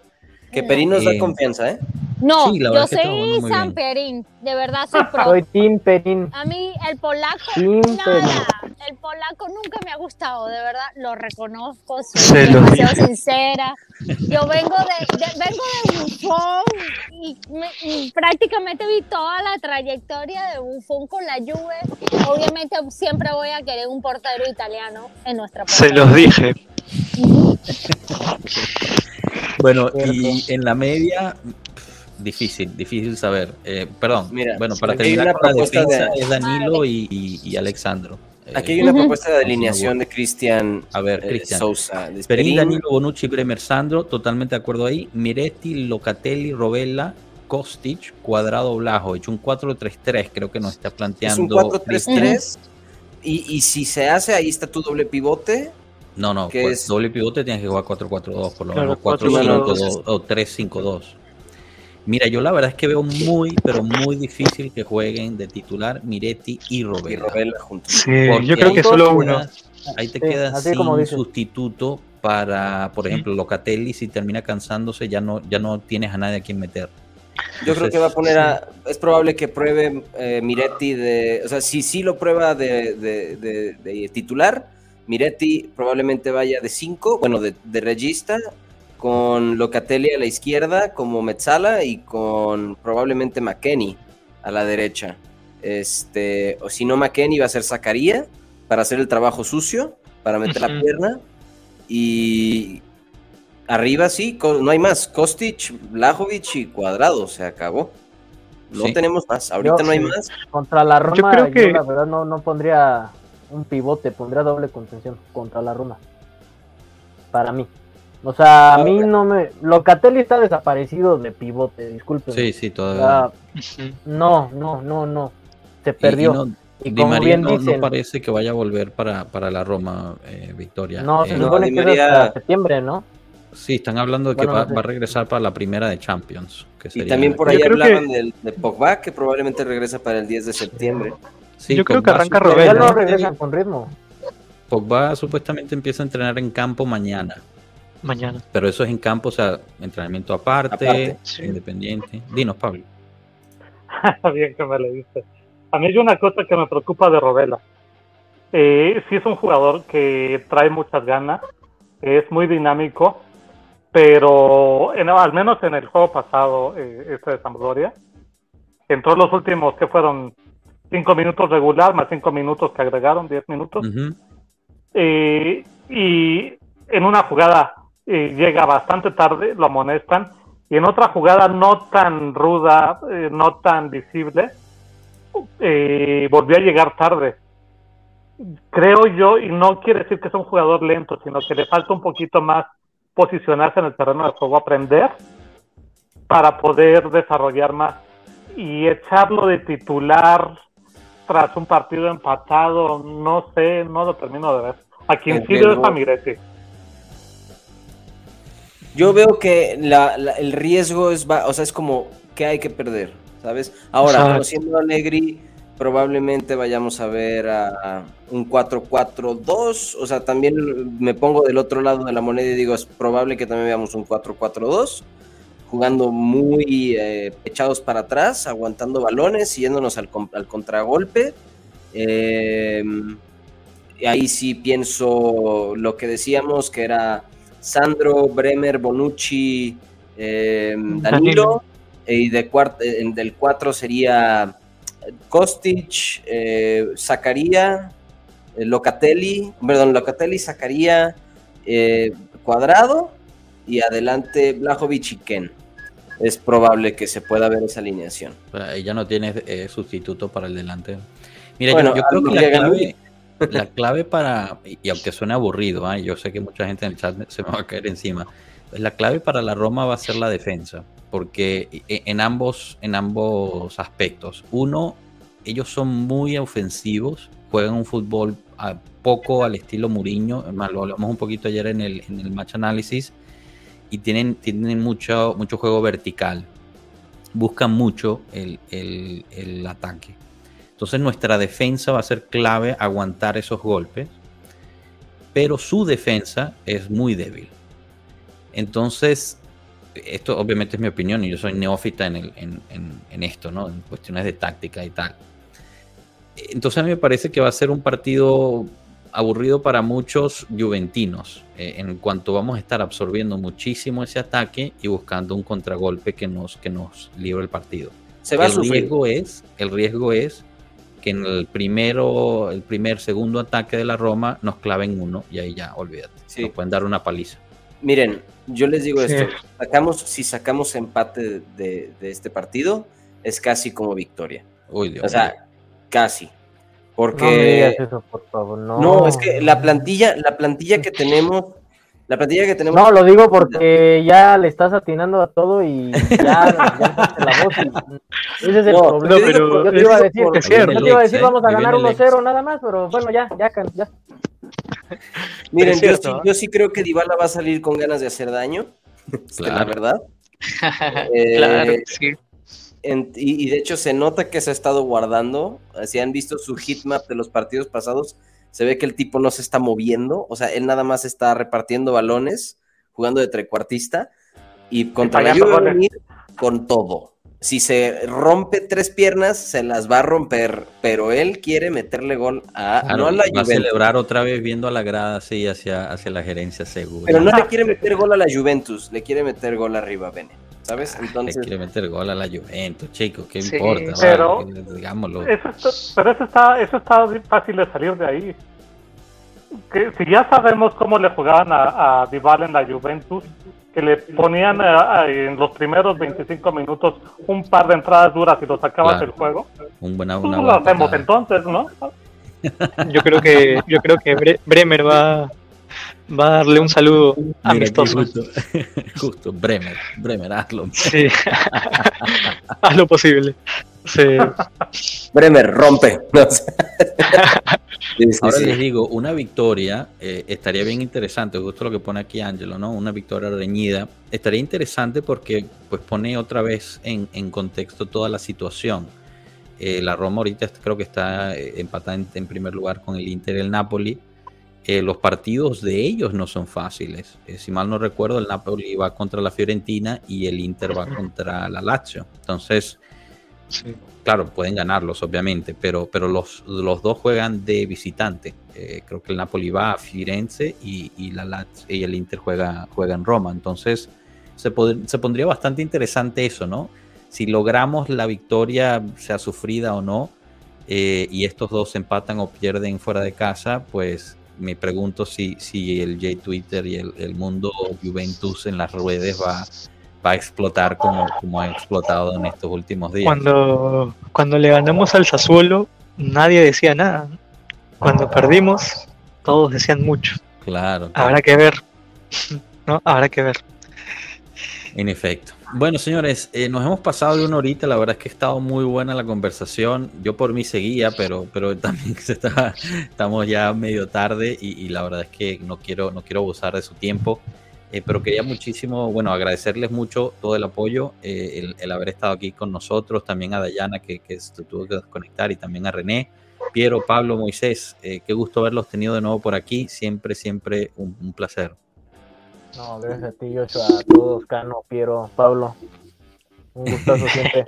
Que Perín nos da Eh, confianza, ¿eh? No, Sí, la yo soy San. Perín, de verdad soy pro. Soy Team Perín. A mí el polaco, Team Perín. El polaco nunca me ha gustado, de verdad, lo reconozco, soy Se lo demasiado dije. sincera. Yo vengo de, de- vengo de Buffon y, me- y prácticamente vi toda la trayectoria de Buffon con la Juve. Obviamente siempre voy a querer un portero italiano en nuestra Se los dije. Bueno, y en la media, difícil, difícil saber. Eh, perdón, Mira, bueno, para terminar con la defensa de- es Danilo y, y- y Alexandro. Eh, Aquí hay una Ujú. propuesta de alineación de Cristian A ver, eh, Cristian. Sousa. Perín, Danilo, Bonucci, Bremer, Sandro, totalmente de acuerdo ahí. Miretti, Locatelli, Robella, Kostic, Cuadrado, Blajovic. Un 4-3-3 creo que nos está Es planteando. un 4-3-3. Y, y si se hace, ahí está tu doble pivote. No, no, que pues, es- doble pivote tienes que jugar 4-4-2, por lo Claro, menos 4-5-2. 4-5-2 o 3-5-2. Mira, yo la verdad es que veo muy, pero muy difícil que jueguen de titular Miretti y Y Robella. Robela junto. Sí, Porque yo creo que solo quedas- uno. Ahí te Sí, quedas sin como sustituto para, por ejemplo, Locatelli, si termina cansándose, ya no, ya no tienes a nadie a quien meter. Yo creo que va a poner a. Es probable que pruebe eh, Miretti de. O sea, si sí lo prueba de, de- de- de titular, Miretti probablemente vaya de 5, bueno, de, de regista, con Locatelli a la izquierda como Metzala y con probablemente McKenny a la derecha. Este, o si no, McKenny va a ser Zacaría para hacer el trabajo sucio, para meter la pierna. Y arriba sí, no hay más. Kostic, Blajovic y Cuadrado, se acabó. No Sí. tenemos más, ahorita Yo- no hay más. Contra la Roma, yo, creo que- la verdad no, no pondría un pivote, pondría doble contención contra la Roma. Para mí. O sea, a mí no me. Locatelli está desaparecido de pivote, disculpen. Sí, sí, todavía. No, no, no, no. Se Y- y perdió. no- Y, Di como María bien no, no dicen, no, parece que vaya a volver para, para la Roma, eh, Victoria. se Eh, no, supone Di que es hasta septiembre, ¿no? Sí, están hablando de que Bueno, va, no sé. va a regresar para la primera de Champions. Que Y también por ahí que- hablaban del- de Pogba, que probablemente regresa para el 10 de septiembre. Sí, Yo creo que arranca Pero ya no regresan con ritmo. Pogba supuestamente empieza a entrenar en campo mañana, Mañana. pero eso es en campo, o sea, entrenamiento aparte, Aparte, sí. independiente. Dinos, Pablo. Está bien que me le diste. A mí hay una cosa que me preocupa de Robela. Eh, sí es un jugador que trae muchas ganas, es muy dinámico, pero en- al menos en el juego pasado, eh, este de Sampdoria, entró los últimos que fueron cinco minutos regular, más cinco minutos que agregaron, diez minutos. Ujú. Eh, y en una jugada eh, llega bastante tarde, lo amonestan, y en otra jugada no tan ruda, eh, no tan visible, eh, volvió a llegar tarde. Creo yo, y no quiere decir que es un jugador lento, sino que le falta un poquito más posicionarse en el terreno de juego, aprender para poder desarrollar más. Y echarlo de titular tras un partido empatado, no sé, no lo termino de ver. A quien sí veo es a Miretti. Yo veo que la- la- el riesgo es, o sea, es como que hay que perder, ¿sabes? Ahora, conociendo a probablemente vayamos a ver a, a un 4-4-2, o sea, también me pongo del otro lado de la moneda y digo, es probable que también veamos un 4-4-2, jugando muy eh, echados para atrás, aguantando balones, yéndonos al, con- al contragolpe. Eh, y ahí sí pienso lo que decíamos, que era Sandro, Bremer, Bonucci, eh, Danilo, Danilo. y de cuart- eh, del 4 sería Kostic, eh, Zacaría, eh, Locatelli, perdón, Locatelli, Zacaría, eh, Cuadrado y adelante Blajovic y Ken. Es probable que se pueda ver esa alineación. Ya no tienes eh, sustituto para el delantero. Mira, Bueno, yo, yo creo que la clave, la clave para, y aunque suene aburrido, ¿ah? yo sé que mucha gente en el chat se me va a caer encima, la clave para la Roma va a ser la defensa, porque e- en ambos, en ambos aspectos. Uno, ellos son muy ofensivos, juegan un fútbol ah, poco al estilo Muriño, lo hablamos un poquito ayer en el, en el match análisis, y tienen, tienen mucho, mucho juego vertical, buscan mucho el, el, el ataque. Entonces nuestra defensa va a ser clave aguantar esos golpes, pero su defensa es muy débil. Entonces, esto obviamente es mi opinión y yo soy neófita en, el, en, en- en esto, ¿no? En cuestiones de táctica y tal. Entonces a mí me parece que va a ser un partido aburrido para muchos juventinos, eh, en cuanto vamos a estar absorbiendo muchísimo ese ataque y buscando un contragolpe que nos, que nos libre el partido. Se va a el riesgo es, el riesgo es que en el primero, el primer, segundo ataque de la Roma nos claven uno y ahí ya, olvídate. Sí. Nos pueden dar una paliza. Miren, yo les digo Sí. esto, sacamos, si sacamos empate de, de este partido, es casi como victoria. Uy, Dios O sea, casi. No me digas Porque eso, por favor. No, no, es que la plantilla, la plantilla que tenemos, la plantilla que tenemos No, lo digo porque ya le estás atinando a todo y ya, la voz. y- ese es el No, problema. no, pero yo te iba a decir, es cierto. yo te iba a decir, vamos a ganar viene el 1-0 nada más, pero bueno, ya, ya, can- ya. Miren, yo, cierto, sí, ¿eh? yo sí creo que Dybala va a salir con ganas de hacer daño, la verdad. Eh, claro, sí. En- y, y de hecho se nota que se ha estado guardando. Si han visto su hitmap de los partidos pasados, se ve que el tipo no se está moviendo. O sea, él nada más está repartiendo balones, jugando de trecuartista. Y contra la Juve va a venir con todo. Si se rompe tres piernas, se las va a romper. Pero él quiere meterle gol a, Claro, no a la va a Juventus. celebrar otra vez viendo a la grada así hacia, hacia la gerencia seguro. Pero no le quiere meter gol a la Juventus, le quiere meter gol arriba, Bene. ¿Sabes? Le Entonces, quiere meter gol a la Juventus, chicos, ¿qué Sí, importa? pero- Vale, digámoslo. Eso está- pero eso está, eso está fácil de salir de ahí. Que si ya sabemos cómo le jugaban a, a Dybala en la Juventus, que le ponían a- a- en los primeros 25 minutos un par de entradas duras y lo sacabas Claro. del juego, Un buena, pues una lo buena hacemos entonces, ¿no? Yo creo que, yo creo que Bre- Bremer va, va a darle un saludo Mira amistoso. justo, justo, Bremer, Bremer, hazlo. Sí. Haz lo posible. Sí. Bremer rompe. No sé. Sí, sí, Ahora sí. les digo, una victoria eh, estaría bien interesante, justo lo que pone aquí Ángelo, ¿no? Una victoria reñida. Estaría interesante porque pues pone otra vez en, en contexto toda la situación. Eh, la Roma ahorita creo que está eh, empatada en, en primer lugar con el Inter y el Napoli. Eh, los partidos de ellos no son fáciles. Eh, si mal no recuerdo, el Napoli va contra la Fiorentina y el Inter va contra la Lazio. Entonces, sí. Claro, pueden ganarlos, obviamente, pero, pero los, los dos juegan de visitante. Eh, creo que el Napoli va a Firenze y, y la Lazio- y el Inter juega, juega en Roma. Entonces, se, pod- se pondría bastante interesante eso, ¿no? Si logramos la victoria, sea sufrida o no, y estos dos empatan o pierden fuera de casa, pues me pregunto si, si el J Twitter y el, el mundo Juventus en las redes va, va a explotar como, como ha explotado en estos últimos días. Cuando, cuando le ganamos al Sassuolo, nadie decía nada. Cuando perdimos, todos decían mucho. Claro, claro, Habrá que ver. ¿No? Habrá que ver. en efecto. Bueno, señores, eh, nos hemos pasado de una horita. La verdad es que ha estado muy buena la conversación. Yo por mí seguía, pero, pero también se está, estamos ya medio tarde y, la verdad es que no quiero, no quiero abusar de su tiempo. Eh, pero quería muchísimo, bueno, agradecerles mucho todo el apoyo, eh, el, haber estado aquí con nosotros, también a Dayana que, que se tuvo que desconectar y también a René, Piero, Pablo, Moisés. eh, qué gusto haberlos tenido de nuevo por aquí. Siempre, siempre un placer. No, gracias a ti, Joshua, a todos, Cano, Piero, Pablo. Un gustazo siempre.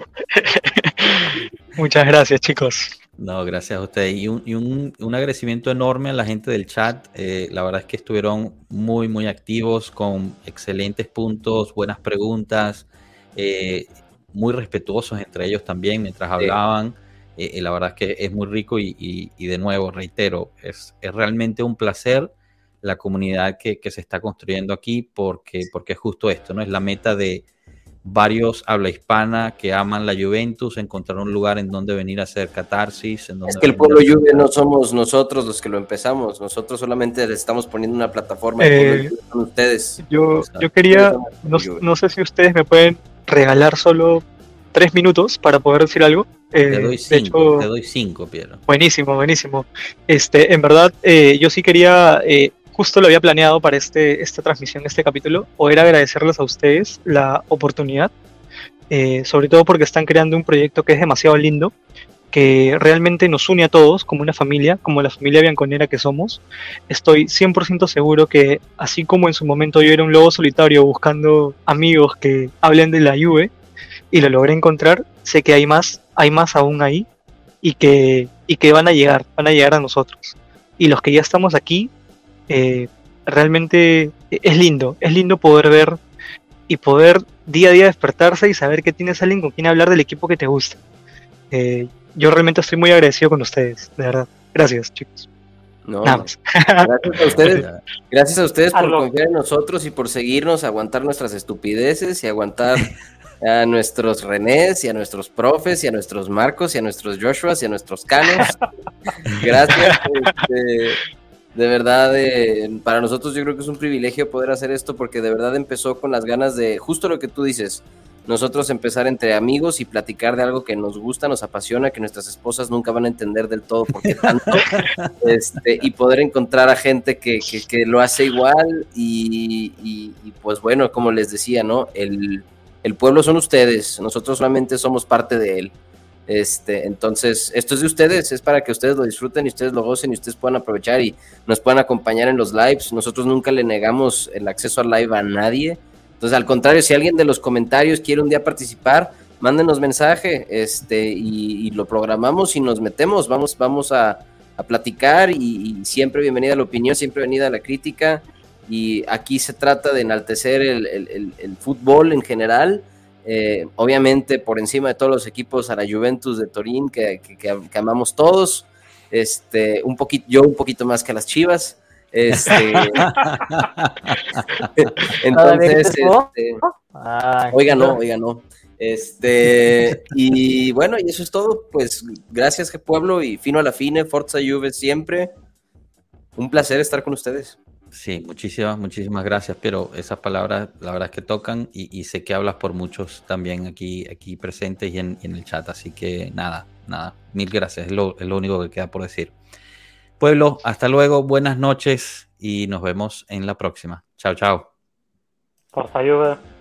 Muchas gracias, chicos. No, gracias a ustedes. Y un, y un- un agradecimiento enorme a la gente del chat. Eh, la verdad es que estuvieron muy, muy activos con excelentes puntos, buenas preguntas, eh, muy respetuosos entre ellos también mientras hablaban. Eh, eh, la verdad es que es muy rico y, y- y de nuevo, reitero, es, es realmente un placer la comunidad que, que se está construyendo aquí porque, porque es justo esto, ¿no? Es la meta de varios habla hispana que aman la Juventus, encontrar un lugar en donde venir a hacer catarsis. En donde Es que el pueblo a- Juve no somos nosotros los que lo empezamos, nosotros solamente le estamos poniendo una plataforma. Eh, son ustedes. Yo, Exacto. yo quería, no, no sé si ustedes me pueden regalar solo tres minutos para poder decir algo. Eh, Te doy de cinco, hecho, te doy cinco, Piero. Buenísimo, buenísimo. Este, en verdad, eh, yo sí quería, eh, justo lo había planeado para este, esta transmisión, este capítulo, poder agradecerles a ustedes la oportunidad, eh, sobre todo porque están creando un proyecto que es demasiado lindo, que realmente nos une a todos como una familia, como la familia bianconera que somos. Estoy 100% seguro que, así como en su momento yo era un lobo solitario buscando amigos que hablen de la Juve, y lo logré encontrar, sé que hay más, hay más aún ahí, y que, y que van a llegar, van a llegar a nosotros. Y los que ya estamos aquí, eh, realmente es lindo, es lindo poder ver y poder día a día despertarse y saber que tienes alguien con quien hablar del equipo que te gusta. Eh, yo realmente estoy muy agradecido con ustedes, de verdad. Gracias, chicos. No, Nada más. Gracias a ustedes, gracias a ustedes por confiar en nosotros y por seguirnos, aguantar nuestras estupideces y aguantar a nuestros Renés y a nuestros profes y a nuestros Marcos y a nuestros Joshuas y a nuestros Canos. Gracias. este, de verdad, eh, para nosotros yo creo que es un privilegio poder hacer esto porque de verdad empezó con las ganas de, justo lo que tú dices, nosotros empezar entre amigos y platicar de algo que nos gusta, nos apasiona, que nuestras esposas nunca van a entender del todo por qué tanto, este, y poder encontrar a gente que, que- que lo hace igual y, y- y, pues bueno, como les decía, ¿no? El, el pueblo son ustedes, nosotros solamente somos parte de él. Este, entonces, esto es de ustedes, es para que ustedes lo disfruten y ustedes lo gocen y ustedes puedan aprovechar y nos puedan acompañar en los lives. Nosotros nunca le negamos el acceso al live a nadie. Entonces, al contrario, si alguien de los comentarios quiere un día participar, mándenos mensaje este, y, y lo programamos y nos metemos. Vamos, vamos a, a platicar y, y siempre bienvenida la opinión, siempre bienvenida la crítica. Y aquí se trata de enaltecer el, el- el- el fútbol en general. Eh, obviamente, por encima de todos los equipos, a la Juventus de Torín, que, que- que- que amamos todos. Este, un poquito, yo un poquito más que a las Chivas. Este, entonces, este, Ay, Oiga, no, oiga, no. Este, y bueno, y eso es todo. Pues gracias, que pueblo, y fino a la fine, Forza Juve siempre. Un placer estar con ustedes. Sí, muchísimas, muchísimas gracias, pero esas palabras, la verdad es que tocan y, sé que hablas por muchos también aquí, aquí presentes y en, el chat, así que nada, nada, mil gracias, es lo, es lo único que queda por decir. Pueblo, hasta luego, buenas noches y nos vemos en la próxima. Chao, chao. Forza Juve.